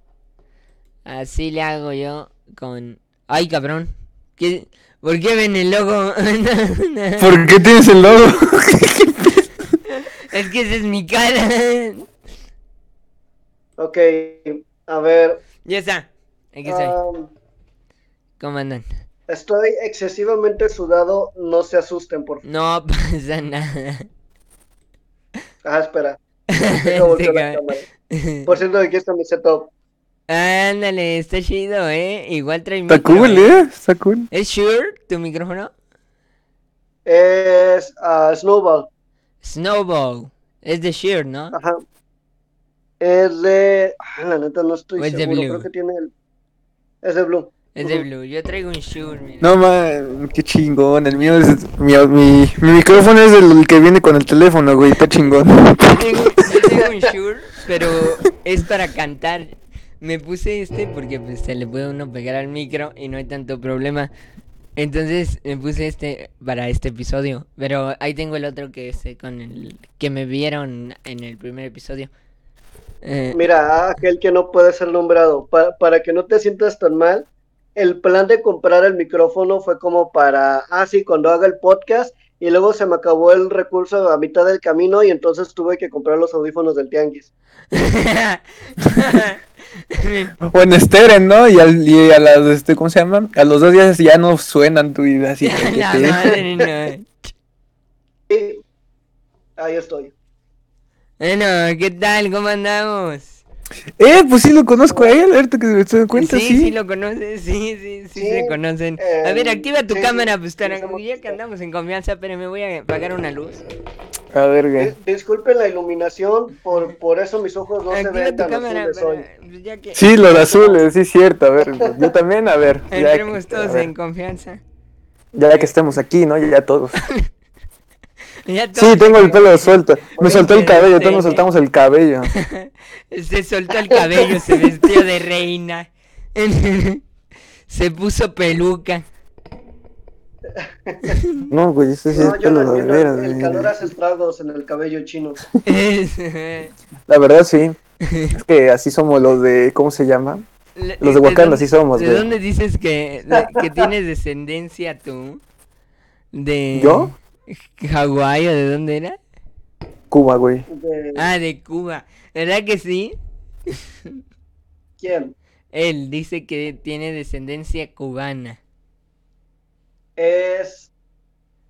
así le hago yo con... ¡Ay, cabrón! ¿Qué... ¿Por qué ven el logo? ¿Por qué tienes el logo? es que esa es mi cara. Ok, a ver. ya está. Aquí estoy. um, ¿Cómo andan? estoy excesivamente sudado, no se asusten, por favor. No pasa nada. Ah, espera. Por cierto, aquí está mi setup. Ándale, está chido, ¿eh? Igual trae Está micro, cool, ¿eh? Está cool. ¿Es Shure tu micrófono? Es ah, Snowball. Snowball. Es de Shure, ¿no? Ajá. Es de. Ah, la neta no estoy ¿O es de seguro. Blue? Creo que tiene el. Es de Blue. Es de. Blue. Yo traigo un Shure, mira. No, man, qué chingón. El mío es. Mi, mi, mi micrófono es el que viene con el teléfono, güey. Está chingón. Yo tengo, yo tengo un Shure, pero es para cantar. Me puse este porque pues, se le puede uno pegar al micro y no hay tanto problema. Entonces me puse este para este episodio. Pero ahí tengo el otro que es eh, con el que me vieron en el primer episodio. Eh, Mira, aquel que no puede ser nombrado. Pa- para que no te sientas tan mal, el plan de comprar el micrófono fue como para. Ah, sí, cuando haga el podcast. Y luego se me acabó el recurso a mitad del camino y entonces tuve que comprar los audífonos del tianguis. O en Steren, ¿no? Y, al, y a las, este, ¿cómo se llama? A los dos días ya no suenan tu vida así. que La te- madre, no. Y ahí estoy. Bueno, ¿qué tal? ¿Cómo andamos? Eh, pues sí lo conozco a él, ahorita que me estoy cuenta, sí. sí. Sí, lo conoces, sí, sí, sí, Sí, se conocen. a ver, eh, activa tu sí, cámara, pues, sí, para- ya que andamos en confianza, pero me voy a apagar una luz. A ver, güey. Dis- Disculpen la iluminación, por, por eso mis ojos no se ven tan cámara, azules hoy. ya que Sí, los azules, sí, cierto. A ver, yo también, a ver. entremos todos ver, en confianza. Ya que estemos aquí, ¿no? Ya, ya todos. Ya todos Sí, tengo el pelo suelto. Me soltó el cabello, todos nos soltamos el cabello. Se soltó el cabello, se vistió de reina. Se puso peluca. No, güey, ese sí es yo pelo no de veras, el calor hace estragos en el cabello chino. La verdad, sí. Es que así somos los de, ¿cómo se llama? Los de Wakanda, dónde- sí somos, ¿De güey. dónde dices que, de- que tienes descendencia tú? ¿De ¿Yo? Hawái o de dónde era? Cuba, güey. De- Ah, de Cuba. ¿Verdad que sí? ¿Quién? Él dice que tiene descendencia cubana. Es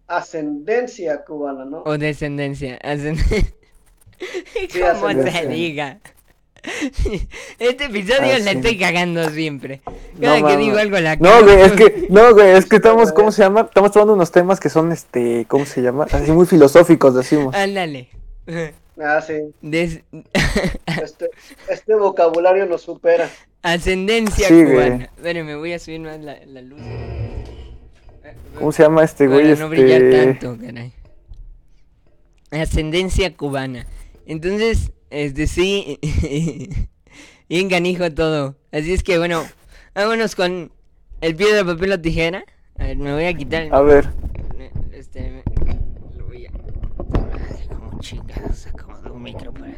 ascendencia cubana, ¿no? O descendencia. ascend- Sí, ¿Cómo se ascendencia. diga? Este episodio Ah, la sí. estoy cagando siempre. Cada No, que digo algo la No, güey, es que, no, güey, es que estamos, ¿cómo se llama? Estamos tomando unos temas que son, este, ¿cómo se llama? Así muy filosóficos, decimos. Ándale. Ah, sí. Des- Este, este vocabulario nos supera. Ascendencia Sí, cubana. Bueno, me voy a subir más la, la luz. ¿Cómo se llama este güey? Para no brillar Este, tanto, caray. Ascendencia cubana. Entonces, este sí. bien canijo todo. Así es que bueno, vámonos con el piedra, papel o tijera. A ver, me voy a quitar. a ver, Este, lo voy a. Ay, como chingados, acomodo un micro para.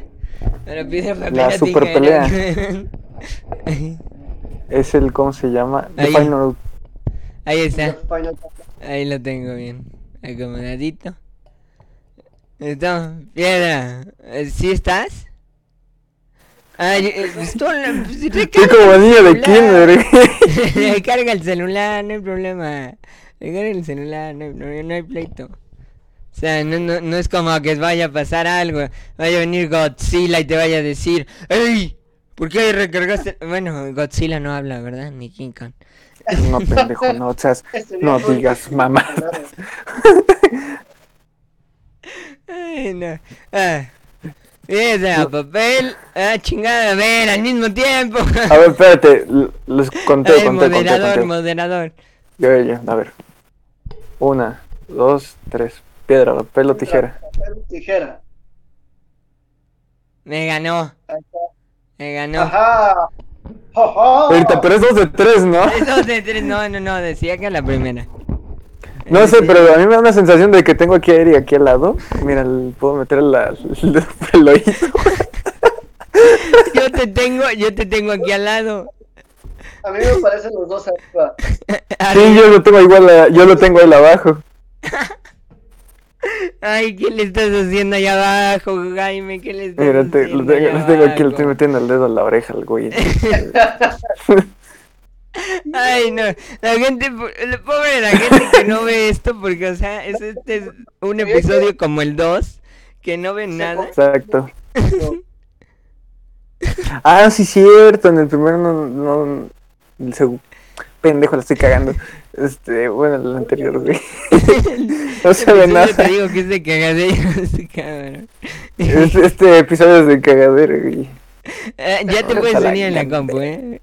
Pero piedra, papel La o super tijera. es el, ¿cómo se llama? The. Final Ahí está. Ahí lo tengo bien. Acomodadito. Listo. Piedra. eh, ¿Sí estás? Ay, eh, pues tú la- pues, recarga como el niño de celular. kinder. Recarga el celular, no hay problema. Recarga el celular, no hay, no, no hay pleito. O sea, no, no, no es como que vaya a pasar algo. Vaya a venir Godzilla y te vaya a decir, ¡Ey! ¿Por qué recargaste? Bueno, Godzilla no habla, ¿verdad? Ni King Kong. No, pendejo, no, o sea, no digas, mamá. Ay, no. Ah. Piedra, papel. Ah, chingada, a ver, al mismo tiempo. A ver, espérate, les conté, Ay, conté, conté, moderador, conté. moderador. Yo, yo, a ver. Una, dos, tres. Piedra, papel o tijera. Papel, Tijera. Me ganó, me ganó. Ajá. Ahorita, pero es dos de tres, ¿no? Es dos de tres, no, no, no, decía que la primera. No sé, Decía- pero a mí me da una sensación de que tengo aquí a Eri aquí al lado. Mira, puedo meter la, el el oído. Yo te tengo, yo te tengo aquí al lado. A mí me parecen los dos arriba. Sí, yo lo tengo igual, a- yo lo tengo ahí abajo. Ay, ¿qué le estás haciendo allá abajo, Jaime? ¿Qué le estás Mira, te- lo haciendo tengo, allá lo tengo aquí, le estoy metiendo el dedo a la oreja al güey. Ay, no, la gente, la- pobre la gente que no ve esto, porque, o sea, es, este es un episodio como el 2, que no ven nada. Exacto. Ah, sí, cierto. En el primero no. no el segu- Pendejo, la estoy cagando. Este, bueno, el anterior, güey. No se ve nada. Te digo que es de cagadero, este cabrón. Este, este episodio es de cagadero, güey. Eh, ya te puedes unir en la compu, eh.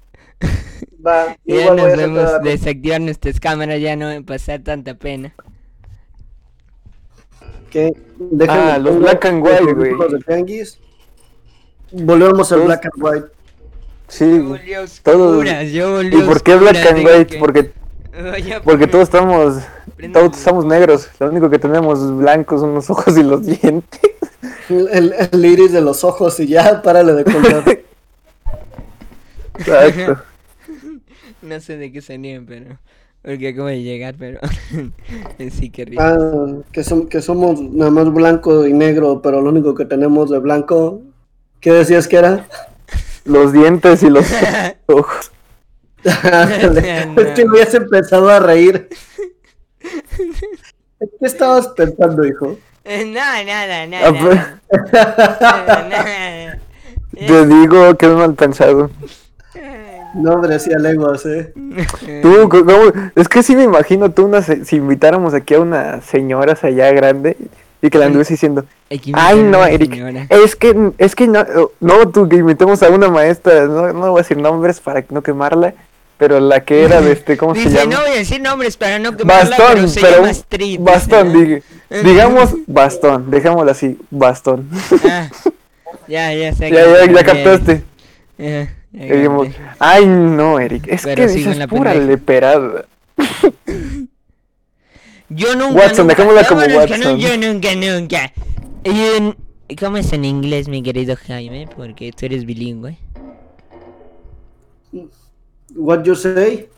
Va, Ya igual nos la- desactivar nuestras cámaras, ya no a pasar tanta pena. que déjenme Ah, los black and white, güey. de. Volvemos al black and white. Sí, Yo güey. volví a Todos- oscuras, yo volví ¿Y por qué black and white? que- Porque, porque todos estamos. Todos estamos negros. Lo único que tenemos blancos son los ojos y los dientes. El, el- el iris de los ojos y ya, párale de contar. Exacto. No sé de qué salían, pero... Porque acabo de llegar, pero... sí, qué rico. Ah, que, som- que somos nada más blanco y negro, pero lo único que tenemos de blanco. ¿Qué decías que era? Los dientes y los ojos. es que me habías empezado a reír. ¿Qué estabas pensando, hijo? Eh, nada, nada, Ah, nada. pues. nada, nada. Te digo que es mal pensado. No, hombre, hacía lenguas, eh. Tú, ¿cómo? es que sí me imagino tú una, se- si invitáramos aquí a unas señoras allá grande y que la anduviese diciendo, ay no, Eric, señora. es que, es que no, no, tú que invitemos a una maestra, no, no voy a decir nombres para no quemarla, pero la que era de este, ¿cómo se Dice, llama? no voy a decir nombres para no quemarla, Bastón, pero se pero llama Street. bastón, dice, dig- digamos bastón, dejémoslo así, bastón. Ah, ya, ya sé. ya, ya, ya ya- captaste. Ya Y dijimos, capté. ay no, Eric, es Pero que dices pura leperada. Yo nunca. Watson, nunca, dejémosla como Watson. yo nunca, nunca. Y en- ¿Cómo es en inglés, mi querido Jaime? Porque tú eres bilingüe. What you say?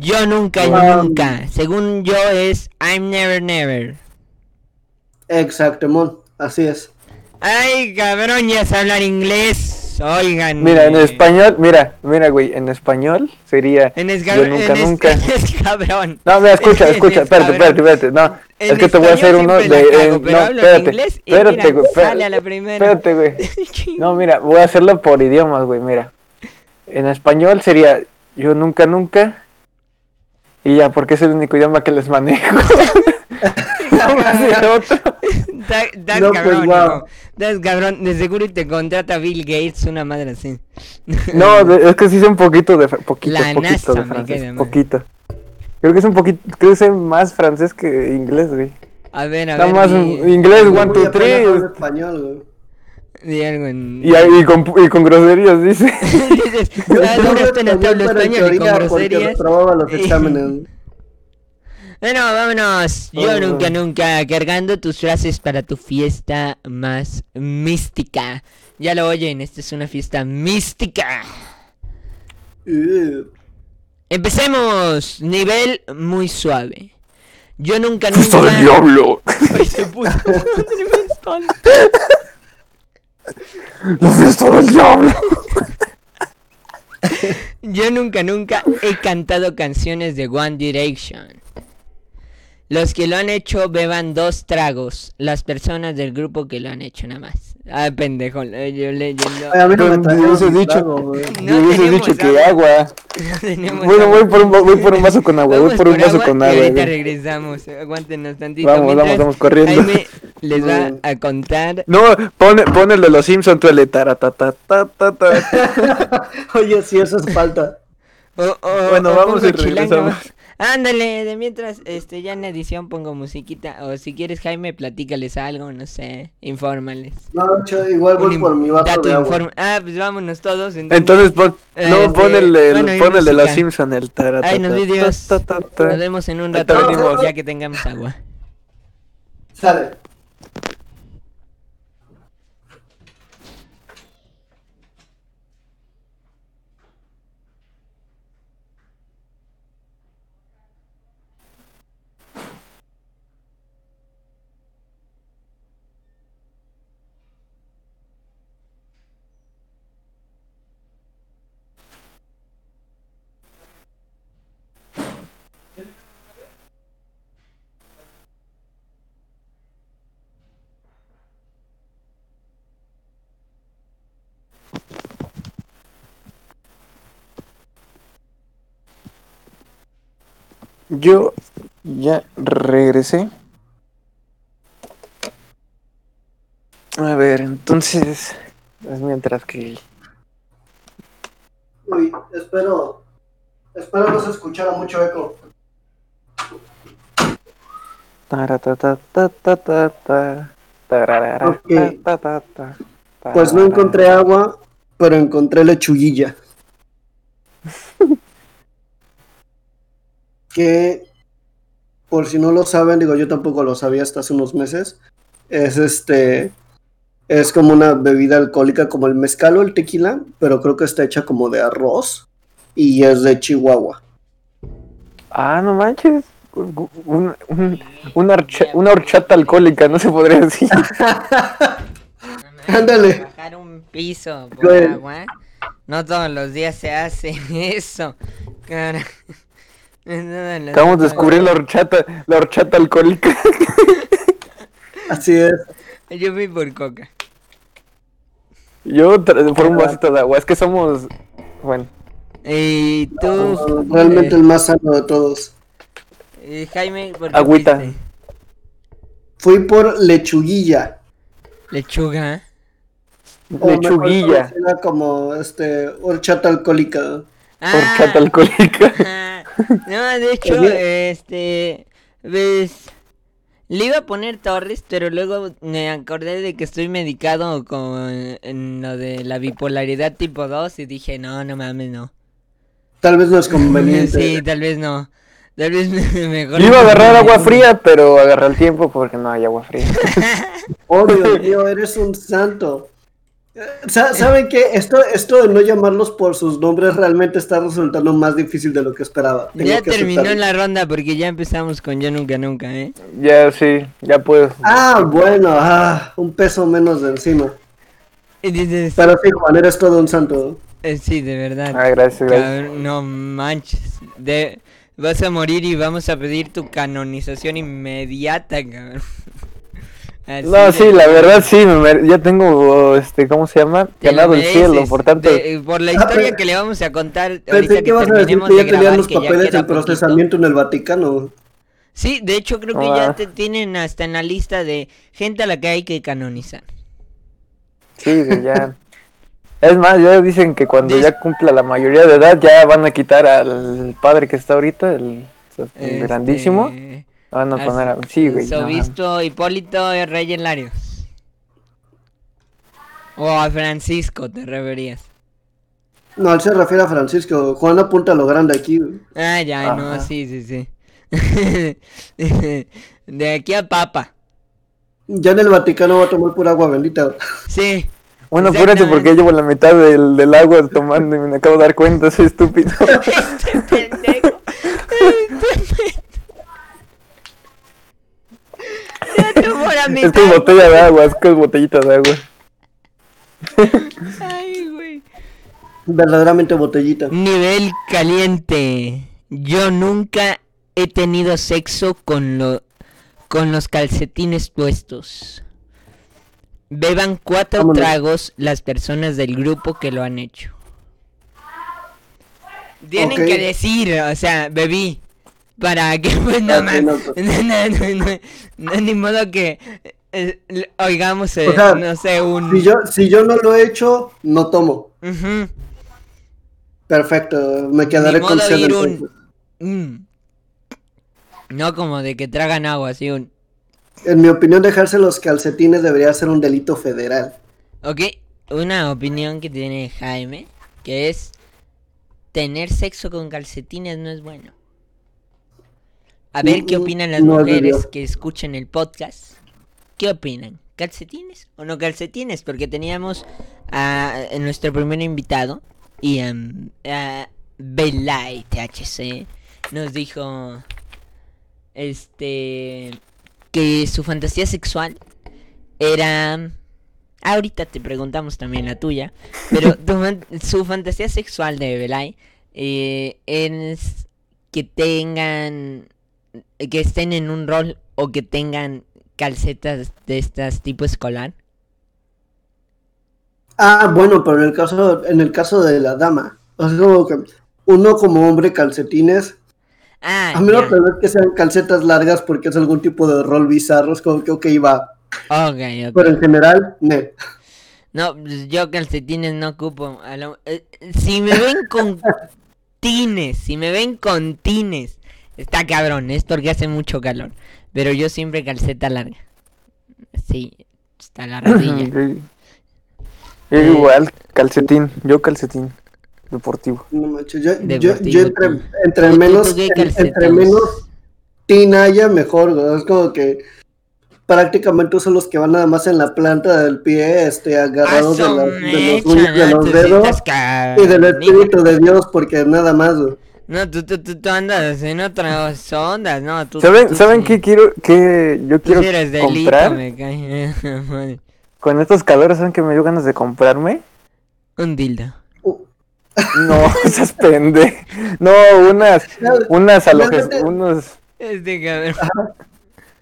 Yo nunca, Um, nunca. Según yo es I'm never, never. Exacto, mon. Así es. Ay, cabrón, ya sé hablar inglés. Oigan. Mira, en eh, español, mira, mira, güey, en español sería En yo nunca, en nunca. es cabrón. No, mira, escucha, escucha, es espérate, espérate, espérate, no, En es que te voy a hacer uno de, cago, pero no, espérate, espérate, güey, espérate, a la primera. espérate, güey, no, mira, voy a hacerlo por idiomas, güey, mira, en español sería yo nunca, nunca, y ya, porque es el único idioma que les manejo. No me sé otro. Da- Das No, pues, cabrón, wow. Das cabrón. De seguro y te contrata Bill Gates, una madre así. No, de- es que sí sé un poquito de, poquito, La poquito NASA de francés, queda poquito. Creo que es un poquito, creo que sé más francés que inglés, güey. A ver, a Nada ver. más inglés, one, two, three. español, güey. di algo en... Y, y, con, y con groserías, dice. Dices, "Ah, hablo duras penas te hablo pero Bueno, vámonos. Yo Oh. nunca, nunca cargando tus frases para tu fiesta más mística. Ya lo oyen, esta es una fiesta mística. Uh, Empecemos. Nivel muy suave. Yo nunca, ¡Fiesta del nunca. diablo! Ay, se puso tremendo. ¡La fiesta del diablo! Yo nunca, nunca he cantado canciones de One Direction. Los que lo han hecho beban dos tragos. Las personas del grupo que lo han hecho nada más. Ah, pendejo, yo leyendo. a mí no me hubiese mi dicho- trago. No hubiese dicho que agua. agua. No Bueno, agua. voy por, un, voy por un vaso con agua, voy Vamos por un vaso agua con y agua. ahorita güey. regresamos. Aguántenos tantito. Vamos, mientras vamos, vamos corriendo. Jaime les va a contar. No, pon, pon el de los Simpsons, tú el de taratatatatata. Oye, sí, eso es falta. O, o- Bueno, o vamos y regresamos. chilango. Ándale, de mientras, este, ya en edición pongo musiquita. O si quieres, Jaime, platícales algo, no sé, infórmales. No, yo igual voy por mi vaso de agua. Ah, pues vámonos todos. Entonces pon, no, Este, pon el, el- bueno, y pon el de los música. Simpsons, el Ay, nos. Nos vemos en un rato, ya que tengamos agua. Sale. Yo ya regresé. A ver, entonces, es mientras que... Uy, espero. Espero no se escuchara mucho eco. Taratatatata, tararara, Ok. tatatata, Pues no encontré agua, pero encontré lechuguilla. que, por si no lo saben, digo, yo tampoco lo sabía hasta hace unos meses. Es este. Es como una bebida alcohólica como el mezcal o el tequila, pero creo que está hecha como de arroz y es de Chihuahua. Ah, no manches. Un- un- un- una, horcha- una horchata alcohólica, no se podría decir. Ándale. Bajar un piso por agua. No todos los días se hace eso. Cara. No todos los Acabamos de días. descubrir la horchata, la horchata alcohólica. Así es. Yo fui por coca. Yo por un vasito de agua, es que somos, bueno. Y tú... Realmente el más sano de todos. Eh, Jaime, ¿por qué Agüita. Fui por lechuguilla. Lechuga. Lechuguilla. Era como este horchata alcohólica. Ah, horchata alcohólica. No, de hecho, este ves le iba a poner Torres, pero luego me acordé de que estoy medicado con en lo de la bipolaridad tipo 2 y dije, no, no mames, no. Tal vez no es conveniente. sí, tal vez no. Tal vez mejor. Yo iba a agarrar agua fría, pero agarré el tiempo porque no hay agua fría. oh, Dios mío, eres un santo. ¿Saben qué? Esto, esto de no llamarlos por sus nombres realmente está resultando más difícil de lo que esperaba. ya terminó la ronda porque ya empezamos con Yo Nunca Nunca, ¿eh? Ya, sí, ya puedo. Ah, bueno, ah, un peso menos de encima. dices, Pero sí, Juan, eres todo un santo. Eh, sí, de verdad. Ah, gracias, gracias. no manches. De, vas a morir y vamos a pedir tu canonización inmediata, cabrón. no, sí, la verdad sí, ya tengo, este, ¿cómo se llama? Ganado el cielo, por tanto. por la historia que le vamos a contar. Pensé que, vas a decir que ya tenían los papeles de procesamiento en el Vaticano. Sí, de hecho creo que ya ah. te tienen hasta en la lista de gente a la que hay que canonizar. Sí, ya. es más, ya dicen que cuando ya cumpla la mayoría de edad ya van a quitar al padre que está ahorita, el, este, grandísimo Van a poner a... Sí, güey. Sobispo Hipólito y Rey Larios. O a Francisco, te referías. No, él se refiere a Francisco. Juan apunta a lo grande aquí. Ah, ya, no, sí, sí, sí. de aquí a Papa. Ya en el Vaticano va a tomar pura agua bendita. Sí. Bueno, apúrate porque llevo la mitad del, del agua tomando y me acabo de dar cuenta, soy estúpido. este pendejo. Este es que es botella de agua, es que es botellita de agua. Ay, güey. Verdaderamente botellita. Nivel caliente. Yo nunca he tenido sexo con lo con los calcetines puestos. Beban cuatro tragos las personas del grupo que lo han hecho. Tienen que decir, o sea, bebí para que pues no más. no, no, ni modo que eh, oigamos eh, no sé un si yo si yo no lo he hecho no tomo. Perfecto me quedaré con un... Mm. no como de que tragan agua así un en mi opinión dejarse los calcetines debería ser un delito federal. Ok, una opinión que tiene Jaime que es tener sexo con calcetines no es bueno a ver qué opinan las mujeres que escuchen el podcast. ¿Qué opinan? ¿Calcetines o no calcetines? Porque teníamos a, nuestro primer invitado y um, Belay THC nos dijo este que su fantasía sexual era ahorita te preguntamos también la tuya pero su fantasía sexual de Belay eh, es que tengan que estén en un rol o que tengan calcetas de estas tipo escolar? Ah, bueno, pero en el caso, en el caso de la dama, uno como hombre calcetines. Ah, a menos que sean calcetas largas porque es algún tipo de rol bizarro, es como que ok, va. Okay, Pero en general, no. No, pues, yo calcetines no ocupo. Eh, si me ven con tines, si me ven con tines Está cabrón, es porque hace mucho calor. Pero yo siempre calceta larga. Sí, está la rodilla. Eh, igual, calcetín, yo calcetín deportivo. No macho, yo, yo, entre, entre menos entre menos tinaya mejor, es como que prácticamente son los que van nada más en la planta del pie, este, agarrados de, de, los, de los dedos y del Espíritu de Dios, porque nada más. No, tú, tú, tú, andas en otras ondas, no. Tú, ¿Saben, ¿saben qué quiero, qué yo quiero comprar? me Con estos calores, ¿saben que me dio ganas de comprarme? Un dildo. No, esas pende. No, unas, unas alojes, unos... Este cabrón.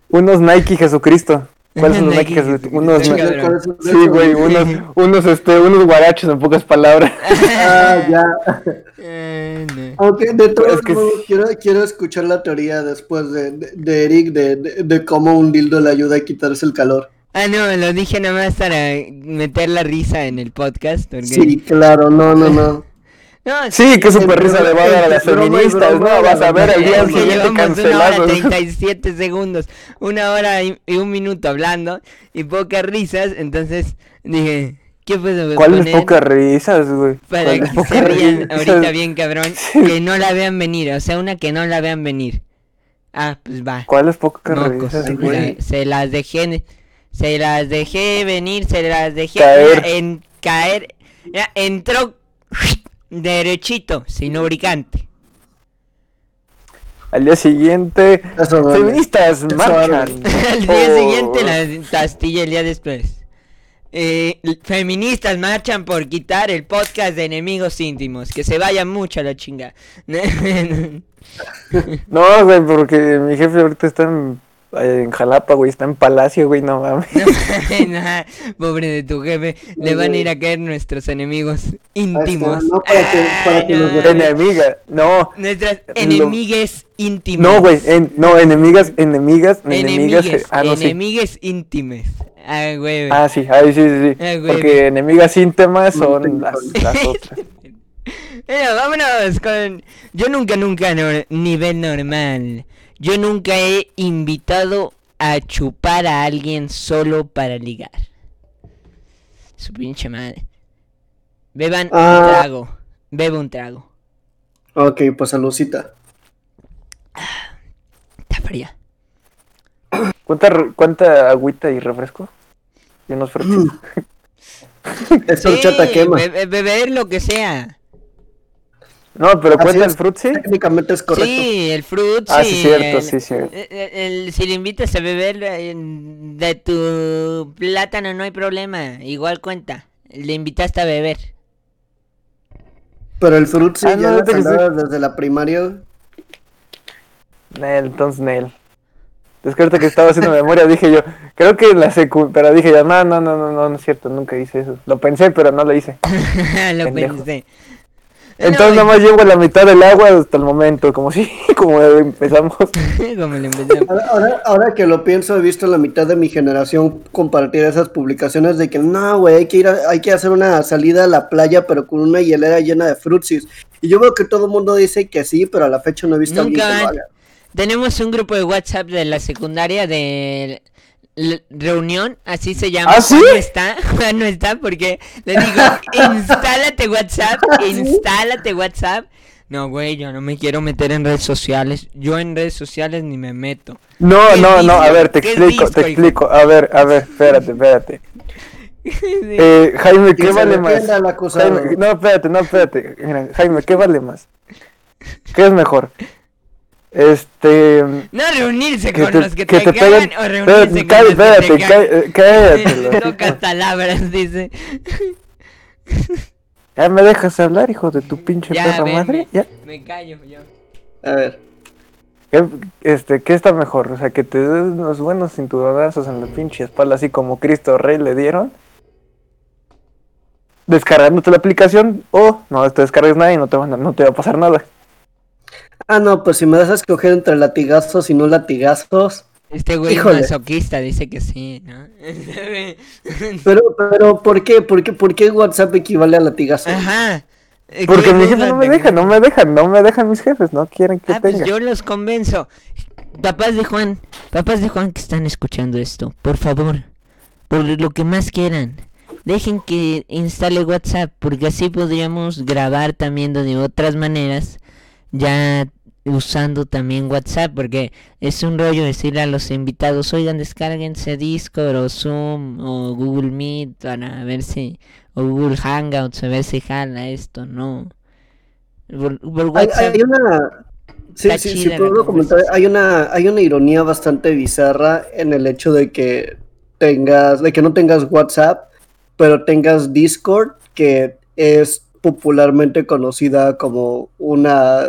Unos Nike Jesucristo. ¿Cuáles son los Nike que unos Sí, güey, unos, unos, este, unos guarachos en pocas palabras. ah, ya. Eh, Aunque de todos modos, quiero, quiero escuchar la teoría después de, de, Eric de, de, cómo un dildo le ayuda a quitarse el calor. Ah, no, lo dije nada más para meter la risa en el podcast. Sí, claro, no, no, no. Sí, qué super risa le va a dar a las feministas, ¿no? Vas a ver el día siguiente cancelado. Una hora 37 segundos, una hora y, un minuto hablando y pocas risas, entonces dije, ¿qué puedo ¿Cuáles pocas risas, güey? Para que se rían ahorita bien cabrón, que no la vean venir, o sea, una que no la vean venir. Ah, pues va. ¿Cuáles pocas risas, güey? Se las dejé, se las dejé venir, se las dejé caer. en caer. Ya, entró derechito, sin lubricante. Al día siguiente, feministas marchan. Al día siguiente, la pastilla el día después. Eh, feministas marchan por quitar el podcast de enemigos íntimos. Que se vayan mucho a la chinga. no, güey, porque mi jefe ahorita está en en Jalapa, güey, está en Palacio, güey, no mames. pobre de tu jefe, le van a ir a caer nuestros enemigos íntimos. no, para que, para que nos Enemiga, no. Nuestras enemigues íntimas. No, güey, no, enemigas, enemigas, enemigas. Enemigues, ah, no, enemigues íntimes. Ah, güey. Ah, sí, ahí sí, sí, sí. Ah, Porque enemigas íntimas son las, las otras. Bueno, vámonos con... Yo nunca, nunca, no, nivel normal. Yo nunca he invitado a chupar a alguien solo para ligar. Su pinche madre. Beban un ah. trago. Bebe un trago. Ok, pues saludcita. Está fría. ¿Cuánta, ¿Cuánta agüita y refresco? Y unos frutos. Eso chata quema. beber lo que sea. No, pero cuenta el fruit, sí. Técnicamente es correcto. Sí, el fruit, ah, sí. cierto, sí, cierto. si le invitas a beber de tu plátano no hay problema, igual cuenta. Le invitaste a beber. Pero el fruit sí ah, ya no, desde la primaria. Nel, entonces Nel. Es que ahorita que estaba haciendo memoria dije yo, creo que en la secu, pero dije yo, no, no, no, no, no, no es cierto, nunca hice eso. Lo pensé, pero no lo hice. lo pensé. Entonces nada más llevo la mitad del agua hasta el momento, como si, como empezamos. ahora, que lo pienso, he visto la mitad de mi generación compartir esas publicaciones de que no, güey, hay que ir hay que hacer una salida a la playa, pero con una hielera llena de frutsis. Y yo veo que todo el mundo dice que sí, pero a la fecha no he visto Nunca. Tenemos un grupo de WhatsApp de la secundaria de reunión, así se llama. ¿Ah, sí? No está, no está porque le digo, instálate WhatsApp, instálate WhatsApp. No, güey, yo no me quiero meter en redes sociales. Yo en redes sociales ni me meto. No, no, no, a ver, te explico, te explico. A ver, a ver, espérate, espérate. Eh, Jaime, ¿qué vale más? no, espérate, no, espérate. Jaime, ¿qué vale más? ¿Qué es mejor? Este. No reunirse con los que, te, cagan o reunirse con los que te cagan. Cállate. Toca palabras, dice. ¿Ya me dejas hablar, hijo de tu pinche perra madre? ¿Ya? Me callo yo. A ver. ¿Qué, este, ¿Qué está mejor? O sea, que te des unos buenos cinturonazos en la pinche espalda, así como Cristo Rey le dieron. Descargándote la aplicación, o no te descargues nada y no te, va, no te va a pasar nada. Ah, no, pues si me das a escoger entre latigazos y no latigazos. Este güey es masoquista dice que sí, ¿no? pero, pero, ¿por qué? ¿Por qué, ¿Por qué WhatsApp equivale a latigazo? Ajá. Porque mis jefes no me dejan, no me dejan, no me dejan mis jefes, no quieren que ah, pues yo los convenzo. Papás de Juan, papás de Juan que están escuchando esto, por favor, por lo que más quieran, dejen que instale WhatsApp, porque así podríamos grabar también de otras maneras ya usando también WhatsApp, porque es un rollo decirle a los invitados, oigan, descárguense Discord o Zoom o Google Meet para ver si, o Google Hangouts a ver si jala esto, no. hay, una... Sí, sí, puedo comentar, hay una, hay una ironía bastante bizarra en el hecho de que tengas, de que no tengas WhatsApp, pero tengas Discord, que es popularmente conocida como una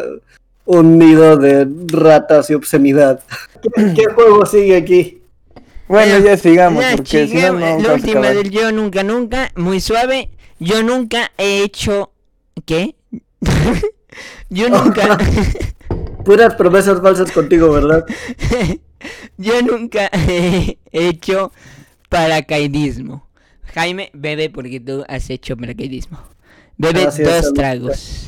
un nido de ratas y obscenidad. ¿Qué, juego sigue aquí? Bueno, ya sigamos, porque si no, no La última del yo nunca, nunca, muy suave. Yo nunca he hecho... ¿Qué? yo nunca... Puras promesas falsas contigo, ¿verdad? yo nunca he hecho paracaidismo. Jaime, bebe porque tú has hecho paracaidismo. Bebe dos tragos.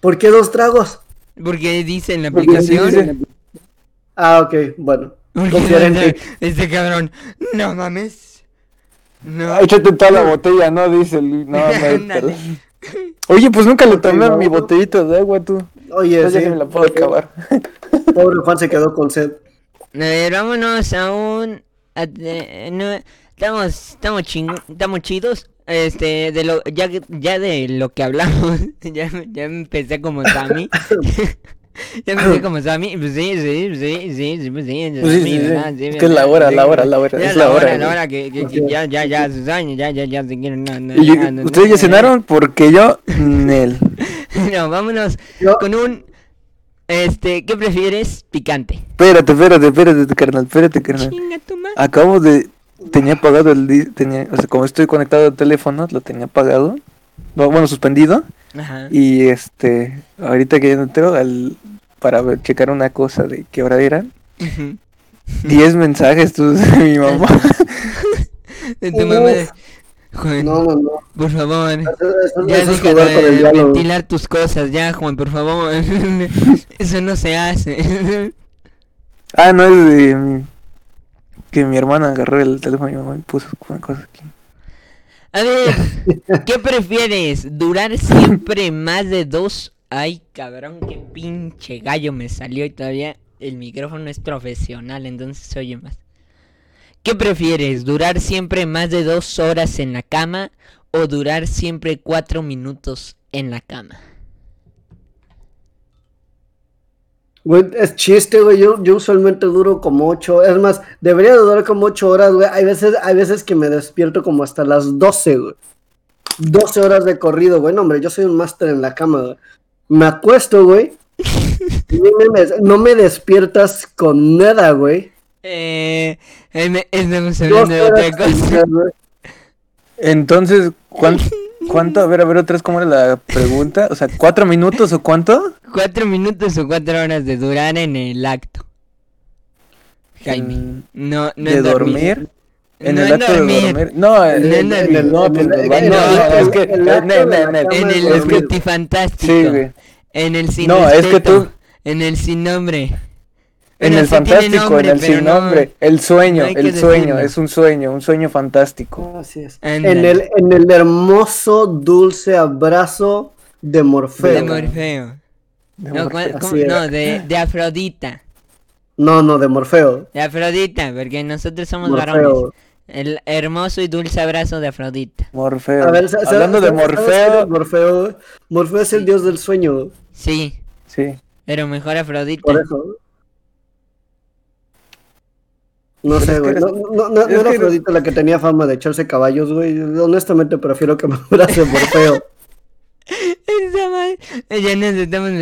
¿Por qué dos tragos? Porque dice en la aplicación. Ah, ok, bueno. Este cabrón, no mames. No. Échate toda la botella, no, dice el. No, Oye, pues nunca le tomé mi botellita de agua, tú. Oye, sí. me la puedo acabar. Pobre Juan se quedó con sed. A ver, vámonos a un. no, estamos, estamos, ching, estamos chidos. Este, de lo, ya, ya de lo que hablamos, ya, ya empecé como Sammy. ya empecé como Sammy, pues sí, sí, sí, sí, sí, pues sí, sí, sí, sí, Es que es la hora, la hora, la hora, es la hora. La hora que, que, ya, ya, ya, sus años, ya, ya, ya, se quieren, no, no, ¿Ustedes ya cenaron? Porque yo, Nel. no, vámonos con un, este, ¿qué prefieres? Picante. Espérate, espérate, espérate, carnal, espérate, carnal. Chinga tu madre. Acabo de tenía apagado el tenía, o sea, como estoy conectado al teléfono, lo tenía apagado, bueno, suspendido. Ajá. Y este, ahorita que yo entro al para ver, checar una cosa de qué hora eran. 10 mensajes tú de mi mamá. de tu mamá. Juan, no, no, no. Por favor. ya deja de ventilar tus cosas, ya, Juan, por favor. Eso no se hace. ah, no es de que mi hermana agarró el teléfono y mi mamá y puso una cosa aquí. A ver, ¿qué prefieres? ¿Durar siempre más de dos? Ay, cabrón, qué pinche gallo me salió y todavía el micrófono es profesional, entonces se oye más. ¿Qué prefieres? ¿Durar siempre más de dos horas en la cama o durar siempre cuatro minutos en la cama? Güey, es chiste, güey. Yo, yo usualmente duro como ocho. Es más, debería durar como ocho horas, güey. Hay veces, hay veces que me despierto como hasta las doce, güey. 12 horas de corrido, güey. No, hombre, yo soy un máster en la cama, güey. Me acuesto, güey. no me despiertas con nada, güey. Eh, de cosa. Entonces, ¿cuánto? ¿Cuánto? A ver, a ver, otra vez, ¿cómo era la pregunta? O sea, ¿cuatro minutos o cuánto? Cuatro minutos o cuatro horas de durar en el acto. Jaime. No, no ¿De dormir? En el acto de dormir. No, en el, no, es que en el frutifantástico. Sí, güey. En el sin No, es que tú en el sin nombre. En el fantástico, en el sin nombre, el sueño, el sueño, es un sueño, un sueño fantástico. Así es. En el, en el hermoso, dulce abrazo de Morfeo. De Morfeo. no, no de, de, Afrodita. No, no, de Morfeo. De Afrodita, porque nosotros somos varones. El hermoso y dulce abrazo de Afrodita. Morfeo. Hablando de Morfeo. Morfeo. Morfeo es el dios del sueño. Sí. Sí. Pero mejor Afrodita. Por eso. No sé, güey. No, no, no, era Afrodita la que tenía fama de echarse caballos, güey. Honestamente prefiero que me abrace Morfeo.